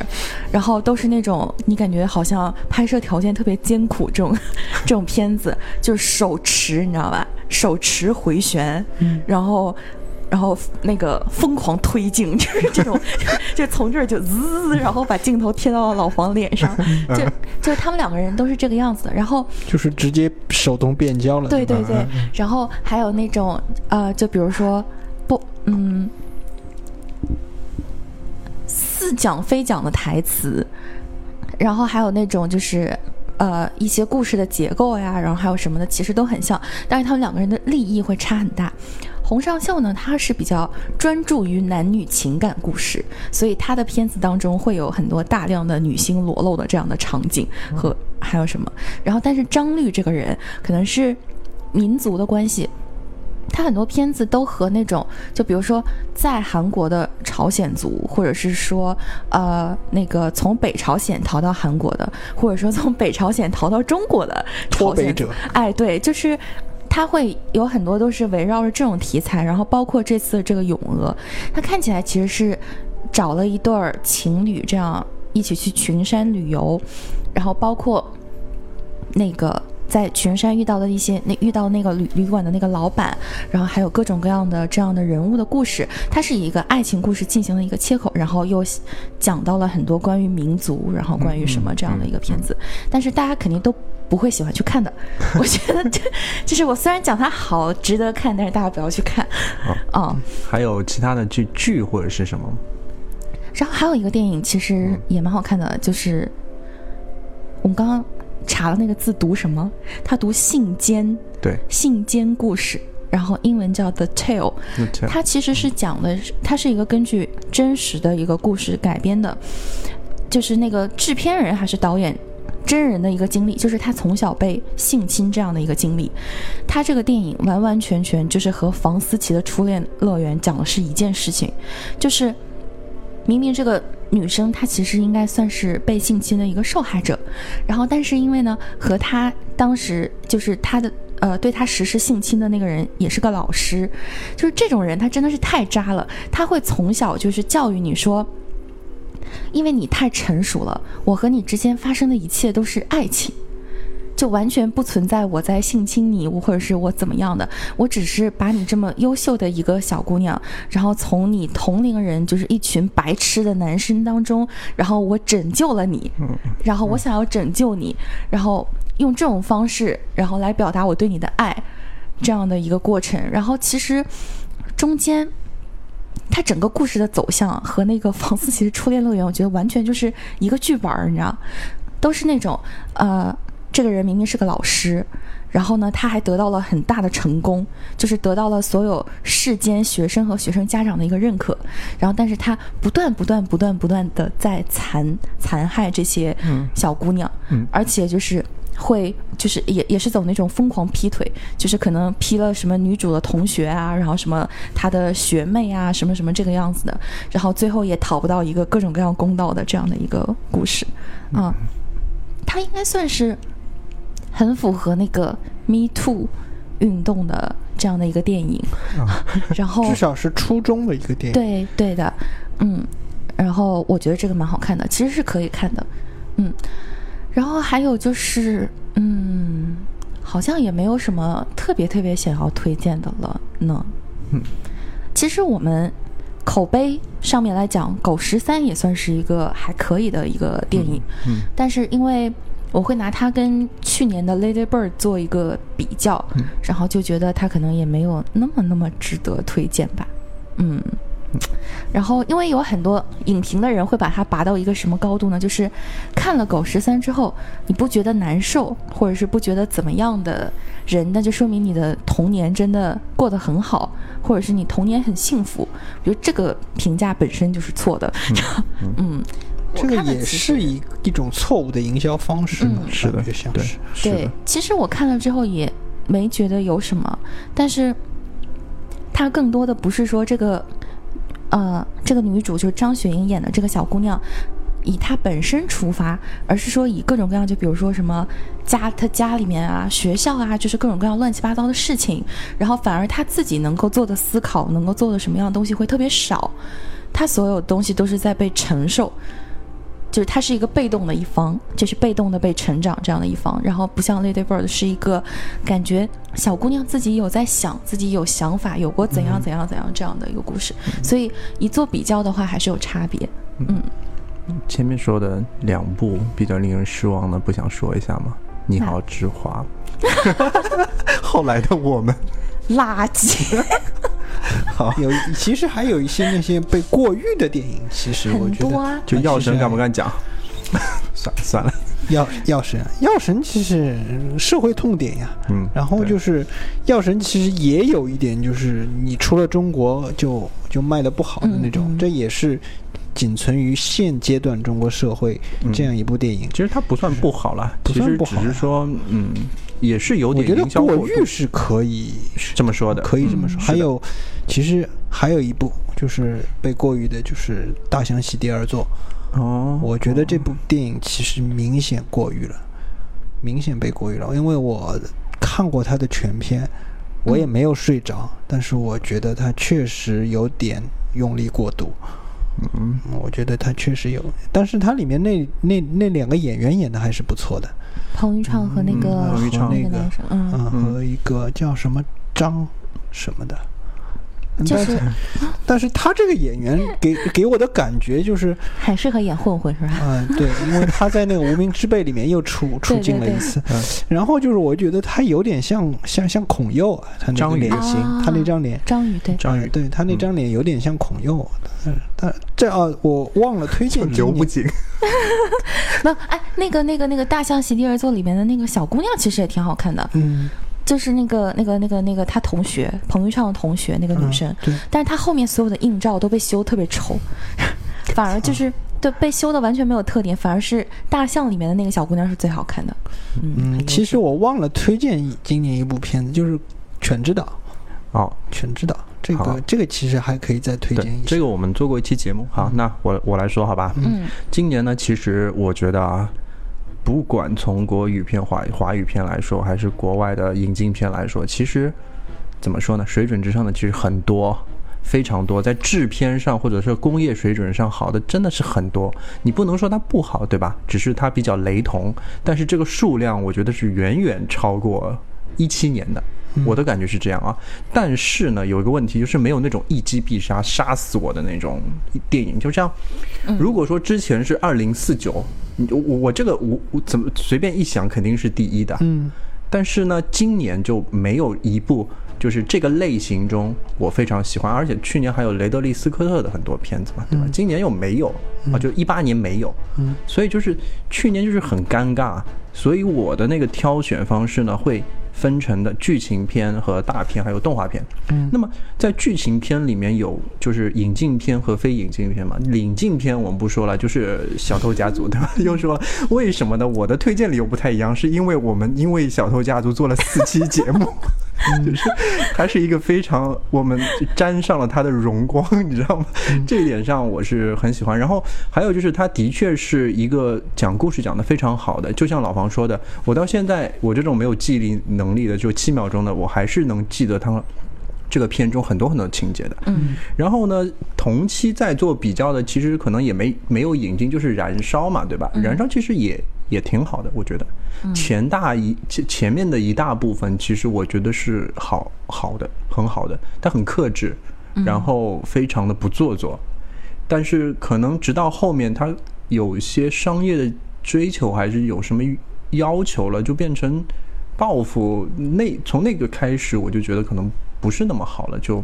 然后都是那种你感觉好像拍摄条件特别艰苦这种 这种片子，就是手持你知道吧？手持回旋，然后然后那个疯狂推镜，就是这种，就从这儿就滋，然后把镜头贴到了老黄脸上，就就是他们两个人都是这个样子的。然后就是直接手动变焦了。对对对，然后还有那种呃，就比如说。不，嗯，似讲非讲的台词，然后还有那种就是呃一些故事的结构呀，然后还有什么的，其实都很像，但是他们两个人的立意会差很大。洪尚秀呢，他是比较专注于男女情感故事，所以他的片子当中会有很多大量的女性裸露的这样的场景和还有什么。然后，但是张律这个人可能是民族的关系。他很多片子都和那种，就比如说在韩国的朝鲜族，或者是说，呃，那个从北朝鲜逃到韩国的，或者说从北朝鲜逃到中国的脱北者，哎，对，就是他会有很多都是围绕着这种题材，然后包括这次这个咏鹅，他看起来其实是找了一对儿情侣，这样一起去群山旅游，然后包括那个。在群山遇到的一些那遇到那个旅旅馆的那个老板，然后还有各种各样的这样的人物的故事，它是一个爱情故事进行了一个切口，然后又讲到了很多关于民族，然后关于什么这样的一个片子。但是大家肯定都不会喜欢去看的，我觉得这 就是我虽然讲它好值得看，但是大家不要去看。啊，还有其他的剧剧或者是什么？然后还有一个电影其实也蛮好看的，就是我们刚刚。查了那个字读什么？它读信笺，对，信笺故事，然后英文叫 The Tale。它其实是讲的，它是一个根据真实的一个故事改编的，就是那个制片人还是导演真人的一个经历，就是他从小被性侵这样的一个经历。他这个电影完完全全就是和房思琪的初恋乐园讲的是一件事情，就是明明这个。女生她其实应该算是被性侵的一个受害者，然后但是因为呢，和她当时就是她的呃对她实施性侵的那个人也是个老师，就是这种人他真的是太渣了，他会从小就是教育你说，因为你太成熟了，我和你之间发生的一切都是爱情。就完全不存在我在性侵你，或者是我怎么样的，我只是把你这么优秀的一个小姑娘，然后从你同龄人就是一群白痴的男生当中，然后我拯救了你，然后我想要拯救你，然后用这种方式，然后来表达我对你的爱，这样的一个过程。然后其实中间，他整个故事的走向和那个房思琪的初恋乐园，我觉得完全就是一个剧本儿，你知道，都是那种呃。这个人明明是个老师，然后呢，他还得到了很大的成功，就是得到了所有世间学生和学生家长的一个认可。然后，但是他不断、不断、不断、不断的在残残害这些小姑娘，而且就是会，就是也也是走那种疯狂劈腿，就是可能劈了什么女主的同学啊，然后什么她的学妹啊，什么什么这个样子的，然后最后也讨不到一个各种各样公道的这样的一个故事啊，它应该算是。很符合那个 Me Too 运动的这样的一个电影，然后 至少是初中的一个电影。对对的，嗯，然后我觉得这个蛮好看的，其实是可以看的，嗯，然后还有就是，嗯，好像也没有什么特别特别想要推荐的了呢。嗯，其实我们口碑上面来讲，《狗十三》也算是一个还可以的一个电影，嗯，但是因为。我会拿它跟去年的《Lady Bird》做一个比较，然后就觉得它可能也没有那么那么值得推荐吧。嗯，然后因为有很多影评的人会把它拔到一个什么高度呢？就是看了《狗十三》之后，你不觉得难受，或者是不觉得怎么样的人，那就说明你的童年真的过得很好，或者是你童年很幸福。我觉得这个评价本身就是错的。嗯。这个也是一一种错误的营销方式，是的，对，对。其实我看了之后也没觉得有什么，但是它更多的不是说这个，呃，这个女主就是张雪迎演的这个小姑娘，以她本身出发，而是说以各种各样，就比如说什么家她家里面啊、学校啊，就是各种各样乱七八糟的事情，然后反而她自己能够做的思考，能够做的什么样的东西会特别少，她所有东西都是在被承受。就是他是一个被动的一方，就是被动的被成长这样的一方，然后不像 Lady Bird 是一个感觉小姑娘自己有在想，自己有想法，有过怎样怎样怎样这样的一个故事，所以一做比较的话还是有差别。嗯，前面说的两部比较令人失望的，不想说一下吗？你好，之华。后来的我们，垃圾。好，有其实还有一些那些被过誉的电影，其实我觉得很多啊，就药神敢不敢讲？算了算了，药药神药神其实社会痛点呀，嗯，然后就是药神其实也有一点就是你出了中国就就卖的不好的那种，嗯嗯。这也是仅存于现阶段中国社会这样一部电影。其实它不算不好啦，不其实算不好只是说，嗯，也是有点我觉得过誉是可以这么说的，可以这么说。嗯还有，其实还有一部就是被过誉的，就是《大象席地而坐》。哦，我觉得这部电影其实明显过誉了，明显被过誉了。因为我看过它的全片，我也没有睡着，但是我觉得它确实有点用力过度。嗯，我觉得他确实有，但是他里面那那那两个演员演的还是不错的，彭昱畅和那个、嗯彭昱畅那那个男生，嗯，嗯，嗯和一个叫什么张什么的。但就是但是他这个演员 给给我的感觉就是，很适合演混混是吧？嗯、对，因为他在那个《无名之辈》里面又出出镜了一次，嗯。然后就是我觉得他有点像像像孔佑啊，他那个张脸型，啊他那张脸，张宇对，张宇。呃对他那张脸有点像孔佑，嗯，但这啊我忘了推荐今年。流不紧，没有哎，那个那个那个《大象席地而坐》里面的那个小姑娘其实也挺好看的，嗯，就是那个那个那个那个他同学彭昱畅的同学那个女生，嗯对，但是她后面所有的硬照都被修特别丑，反而就是对被修的完全没有特点，反而是大象里面的那个小姑娘是最好看的。嗯，嗯，其实我忘了推荐一今年一部片子，就是《犬之岛》，哦，《犬之岛》这个这个其实还可以再推荐一，下，这个我们做过一期节目，好，那我我来说好吧，嗯。今年呢，其实我觉得啊，不管从国语片、华华语片来说，还是国外的引进片来说，其实怎么说呢，水准之上的其实很多，非常多，在制片上或者是工业水准上好的真的是很多。你不能说它不好，对吧？只是它比较雷同，但是这个数量我觉得是远远超过一七年的。我的感觉是这样啊，但是呢，有一个问题就是没有那种一击必杀、杀死我的那种电影。就像，如果说之前是二零四九，我我我这个我我怎么随便一想肯定是第一的，嗯。但是呢，今年就没有一部就是这个类型中我非常喜欢，而且去年还有雷德利·斯科特的很多片子嘛，对吧？今年又没有啊，就一八年没有，嗯。所以就是去年就是很尴尬，所以我的那个挑选方式呢会分成的剧情片和大片，还有动画片。嗯那么在剧情片里面有就是引进片和非引进片嘛。引进片我们不说了，就是《小偷家族》，对吧？又说为什么呢？我的推荐理由不太一样，是因为我们因为《小偷家族》做了四期节目。就是他是一个非常，我们沾上了他的荣光，你知道吗？这一点上我是很喜欢。然后还有就是，他的确是一个讲故事讲得非常好的，就像老房说的，我到现在我这种没有记忆力能力的，就七秒钟的，我还是能记得他这个片中很多很多情节的。嗯然后呢，同期在做比较的，其实可能也没没有引进，就是燃烧嘛，对吧？燃烧其实也也挺好的，我觉得。前大一前前面的一大部分，其实我觉得是好好的，很好的，他很克制，然后非常的不做作。但是可能直到后面，他有一些商业的追求，还是有什么要求了，就变成报复。那从那个开始，我就觉得可能不是那么好了，就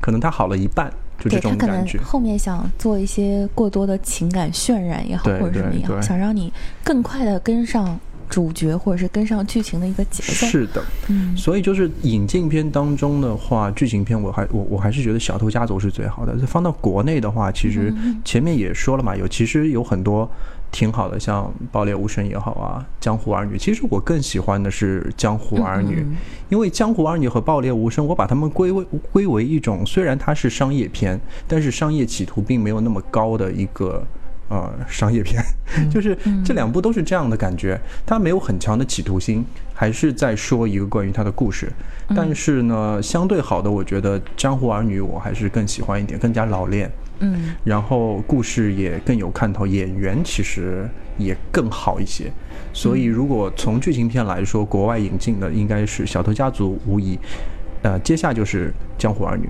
可能他好了一半，就这对他可能。后面想做一些过多的情感渲染也好，或者什么对也好，想让你更快的跟上主角或者是跟上剧情的一个节奏。是的，嗯所以就是引进片当中的话，剧情片我还我我还是觉得《小偷家族》是最好的。放到国内的话，其实前面也说了嘛，有其实有很多挺好的，像《爆裂无声》也好啊，《江湖儿女》。其实我更喜欢的是《江湖儿女》嗯嗯因为《江湖儿女》和《爆裂无声》，我把它们归为归为一种，虽然它是商业片，但是商业企图并没有那么高的一个呃商业片，就是这两部都是这样的感觉，它没有很强的企图心，还是在说一个关于它的故事。但是呢，相对好的，我觉得《江湖儿女》我还是更喜欢一点，更加老练。嗯然后故事也更有看头，演员其实也更好一些。所以，如果从剧情片来说，国外引进的应该是《小偷家族》无疑，呃，接下就是《江湖儿女》，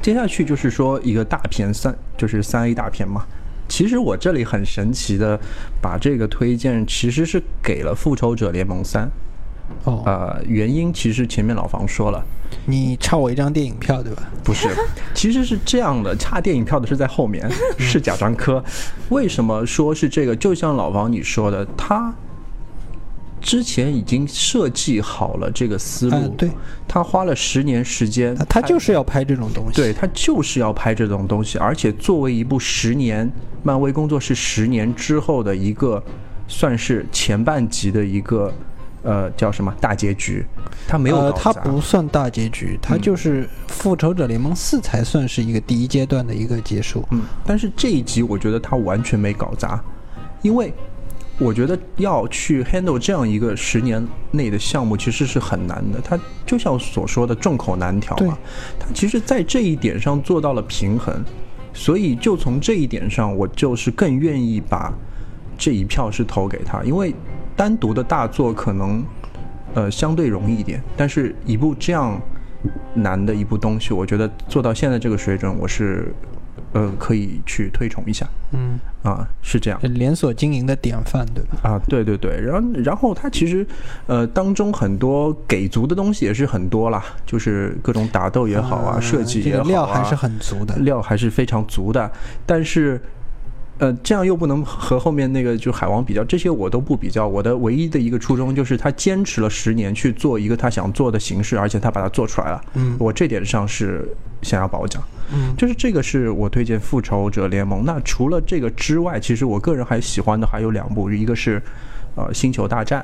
接下去就是说一个大片三，就是三 A 大片嘛。其实我这里很神奇的把这个推荐其实是给了《复仇者联盟三》，哦，呃，原因其实前面老房说了，你差我一张电影票对吧？不是，其实是这样的，差电影票的是在后面，是贾樟柯。为什么说是这个？就像老王你说的，他之前已经设计好了这个思路，嗯对，他花了十年时间他，就是要拍这种东西。对他就是要拍这种东西，而且作为一部十年漫威工作室十年之后的一个，算是前半集的一个。呃，叫什么大结局？他没有呃，搞砸它不算大结局，它嗯就是《复仇者联盟四》才算是一个第一阶段的一个结束。嗯，但是这一集我觉得他完全没搞砸，因为我觉得要去 handle 这样一个十年内的项目，其实是很难的。它就像所说的众口难调嘛，它其实在这一点上做到了平衡，所以就从这一点上，我就是更愿意把这一票是投给他，因为单独的大作可能呃相对容易一点，但是一部这样难的一部东西，我觉得做到现在这个水准，我是呃可以去推崇一下嗯，啊，是这样。连锁经营的典范，对吧？啊，对对对，然后然后它其实，呃，当中很多给足的东西也是很多啦，就是各种打斗也好啊，呃设计也好啊，料还是很足的。料还是非常足的，但是。呃，这样又不能和后面那个就海王比较，这些我都不比较。我的唯一的一个初衷就是他坚持了十年去做一个他想做的形式，而且他把它做出来了。嗯我这点上是想要褒奖。嗯。就是这个是我推荐《复仇者联盟》。那除了这个之外，其实我个人还喜欢的还有两部，一个是呃《星球大战》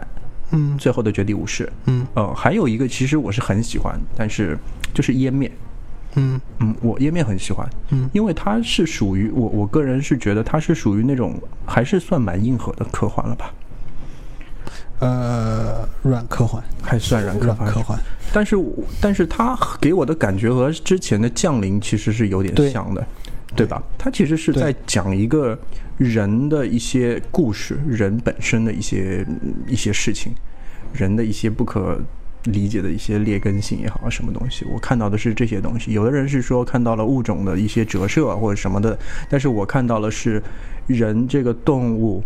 嗯。最后的绝地武士，嗯。呃，还有一个其实我是很喜欢，但是就是湮灭。嗯。嗯，我湮灭很喜欢，嗯。因为它是属于我我个人是觉得它是属于那种还是算蛮硬核的科幻了吧，呃，软科幻，还算软科幻。科幻。但是我但是它给我的感觉和之前的降临其实是有点像的，对吧？它其实是在讲一个人的一些故事，人本身的一些一些事情，人的一些不可理解的一些劣根性也好，什么东西，我看到的是这些东西。有的人是说看到了物种的一些折射或者什么的，但是我看到了是人这个动物。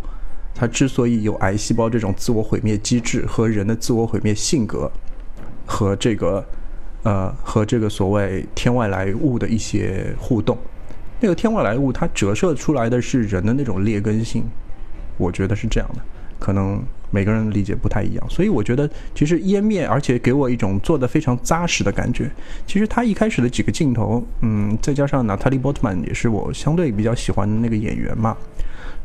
它之所以有癌细胞这种自我毁灭机制和人的自我毁灭性格，和这个呃和这个所谓天外来物的一些互动，那个天外来物它折射出来的是人的那种劣根性，我觉得是这样的，可能每个人理解不太一样，所以我觉得其实湮灭，而且给我一种做的非常扎实的感觉。其实他一开始的几个镜头，嗯，再加上娜塔莉波特曼也是我相对比较喜欢的那个演员嘛，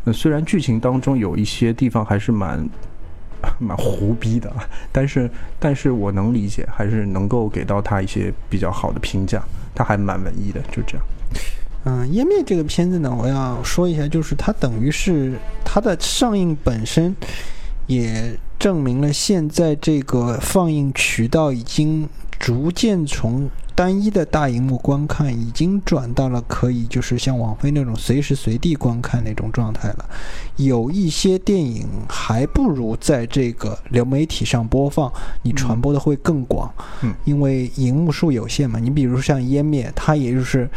那，虽然剧情当中有一些地方还是蛮 蛮胡逼的，但是但是我能理解，还是能够给到他一些比较好的评价，他还蛮文艺的，就这样。嗯，湮灭这个片子呢，我要说一下，就是它等于是它的上映本身也证明了现在这个放映渠道已经逐渐从单一的大荧幕观看，已经转到了可以就是像网飞那种随时随地观看那种状态了。有一些电影还不如在这个流媒体上播放，你传播的会更广。嗯，因为荧幕数有限嘛。你比如像《湮灭》，它也就是。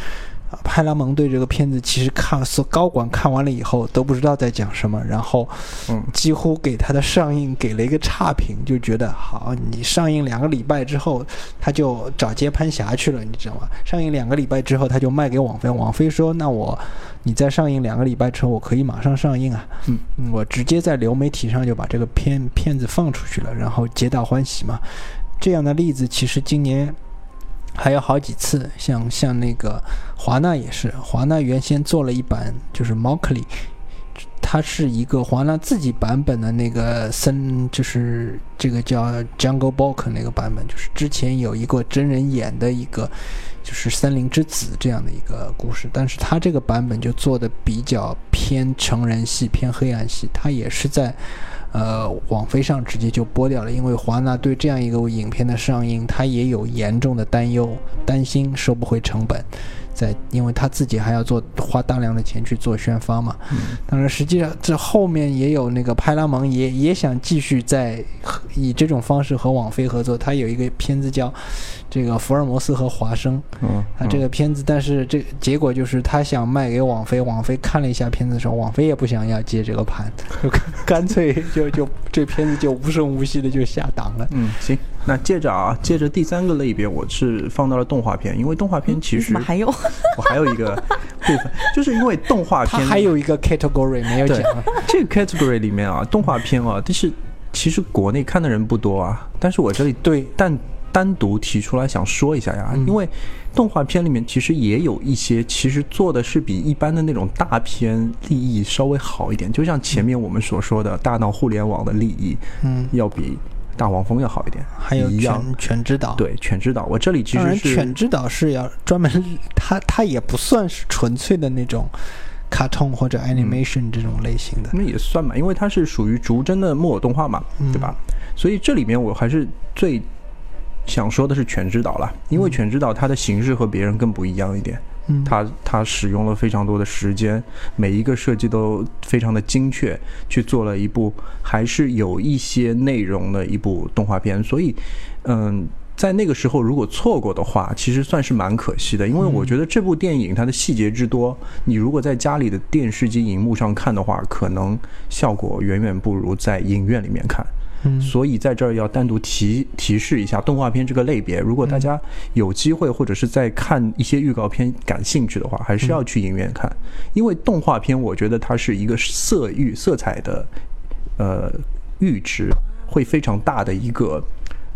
啊派拉蒙对这个片子其实看所高管看完了以后都不知道在讲什么，然后嗯几乎给他的上映给了一个差评，就觉得好，你上映两个礼拜之后他就找接盘侠去了，你知道吗？上映两个礼拜之后他就卖给网飞，网飞说那我你再上映两个礼拜之后我可以马上上映啊，嗯，我直接在流媒体上就把这个片片子放出去了，然后皆大欢喜嘛。这样的例子其实今年还有好几次，像像那个华纳也是，华纳原先做了一版就是 Mockley，它是一个华纳自己版本的那个森，就是这个叫 Jungle Book 那个版本，就是之前有一个真人演的一个，就是森林之子这样的一个故事，但是它这个版本就做的比较偏成人系、偏黑暗系，它也是在。呃，网飞上直接就播掉了，因为华纳对这样一个影片的上映，他也有严重的担忧，担心收不回成本。在，因为他自己还要做花大量的钱去做宣发嘛。嗯。当然，实际上这后面也有那个派拉蒙也也想继续在以这种方式和网飞合作。他有一个片子叫这个《福尔摩斯和华生》。嗯。他这个片子，但是这结果就是他想卖给网飞，网飞看了一下片子的时候，网飞也不想要接这个盘，就 干脆就就这片子就无声无息的就下档了。嗯，行。那接着啊，接着第三个类别，我是放到了动画片，因为动画片其实还有，我还有一个部分，就是因为动画片还有一个 category 没有讲。这个 category 里面啊，动画片啊，但是其实国内看的人不多啊。但是我这里对，但单独提出来想说一下呀，因为动画片里面其实也有一些，其实做的是比一般的那种大片利益稍微好一点，就像前面我们所说的大闹互联网的利益，嗯，要比。大黄蜂要好一点，还有犬犬之岛，对犬之岛，我这里其实是犬之岛是要专门，它它也不算是纯粹的那种卡通或者 animation 这种类型的，那也算吧，因为它是属于逐帧的木偶动画嘛，对吧？所以这里面我还是最想说的是犬之岛了，因为犬之岛它的形式和别人更不一样一点。他他使用了非常多的时间，每一个设计都非常的精确，去做了一部还是有一些内容的一部动画片。所以，嗯，在那个时候如果错过的话，其实算是蛮可惜的。因为我觉得这部电影它的细节之多，你如果在家里的电视机荧幕上看的话，可能效果远远不如在影院里面看。所以在这儿要单独提提示一下动画片这个类别，如果大家有机会或者是在看一些预告片感兴趣的话，还是要去影院看，因为动画片我觉得它是一个色域色彩的，呃，阈值会非常大的一个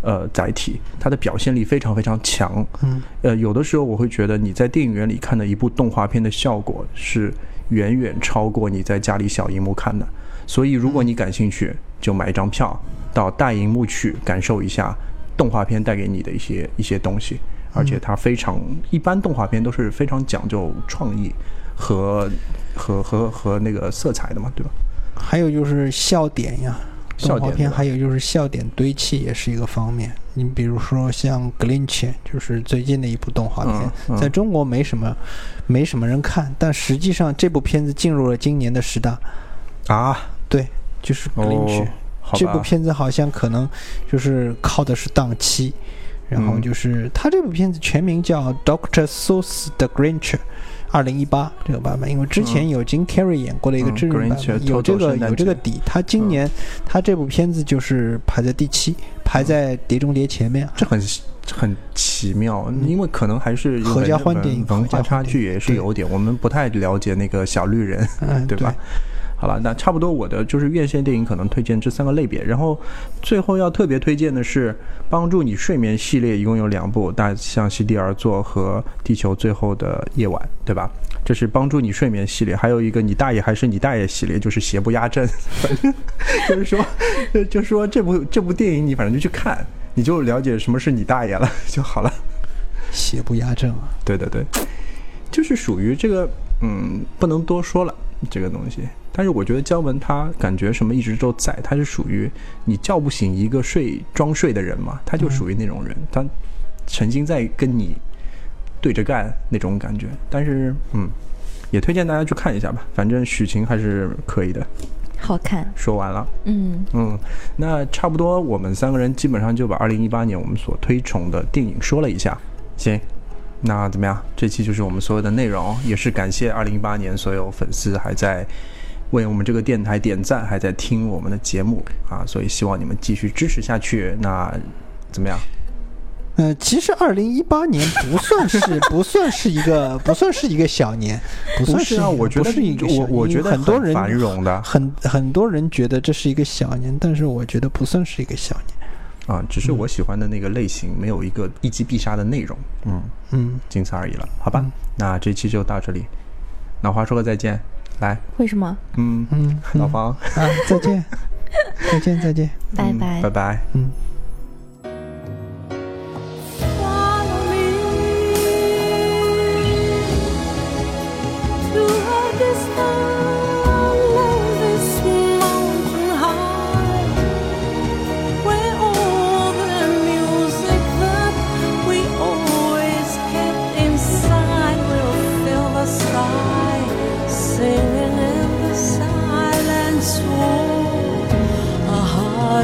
呃载体，它的表现力非常非常强。嗯，呃，有的时候我会觉得你在电影院里看的一部动画片的效果是远远超过你在家里小荧幕看的，所以如果你感兴趣，就买一张票。到大荧幕去感受一下动画片带给你的一些一些东西，而且它非常一般，动画片都是非常讲究创意和和和和那个色彩的嘛，对吧？还有就是笑点呀，动画片还有就是笑点堆砌也是一个方面。你比如说像《格林奇》，就是最近的一部动画片，在中国没什么没什么人看，但实际上这部片子进入了今年的十大啊，对，就是《格林奇》。这部片子好像可能就是靠的是档期，然后就是他这部片子全名叫《Doctor Seuss 的 Grinch》，二零一八这个版本，因为之前有 Jim Carrey 演过的一个真人版本，有这个有这个底。他今年他这部片子就是排在第七，排在《碟中谍》前面，这很很奇妙，因为可能还是合家欢电影文化差距也是有点，我们不太了解那个小绿人，对吧？好了，那差不多我的就是院线电影可能推荐这三个类别，然后最后要特别推荐的是帮助你睡眠系列，一共有两部《大象席地而坐》和《地球最后的夜晚》，对吧？这是帮助你睡眠系列，还有一个你大爷还是你大爷系列，就是邪不压正，就是说，就说这部这部电影你反正就去看，你就了解什么是你大爷了就好了。邪不压正啊！对对对，就是属于这个，嗯，不能多说了这个东西。但是我觉得姜文他感觉什么一直都在，他是属于你叫不醒一个睡装睡的人嘛，他就属于那种人，他曾经在跟你对着干那种感觉。但是嗯，也推荐大家去看一下吧，反正许晴还是可以的，好看。说完了，嗯嗯，那差不多我们三个人基本上就把二零一八年我们所推崇的电影说了一下，行。那怎么样？这期就是我们所有的内容，也是感谢二零一八年所有粉丝还在。为我们这个电台点赞，还在听我们的节目啊，所以希望你们继续支持下去。那怎么样？呃，其实二零一八年不算是不算是一个不算是一个小年，不算是啊。我觉得是一个我我觉得很多人繁荣的，很很多人觉得这是一个小年，但是我觉得不算是一个小年啊。只是我喜欢的那个类型没有一个一击必杀的内容，嗯嗯，仅此而已了，好吧？那这期就到这里，老花说个再见。来，为什么？嗯，嗯，嗯老房，啊，再见，再见，再见。嗯拜拜拜。拜。嗯。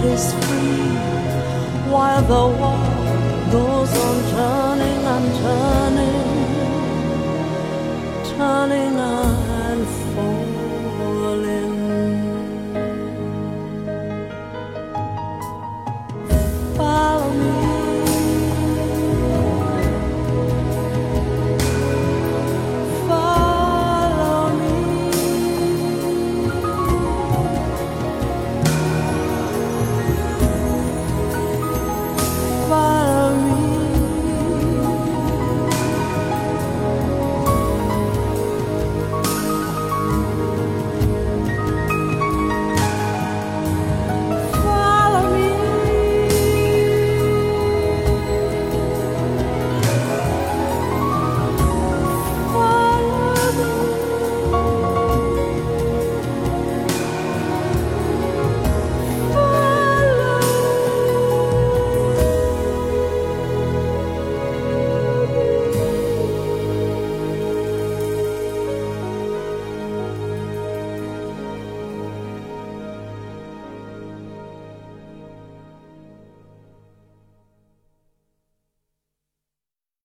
heart is free while the world goes on turning and turning, turning on.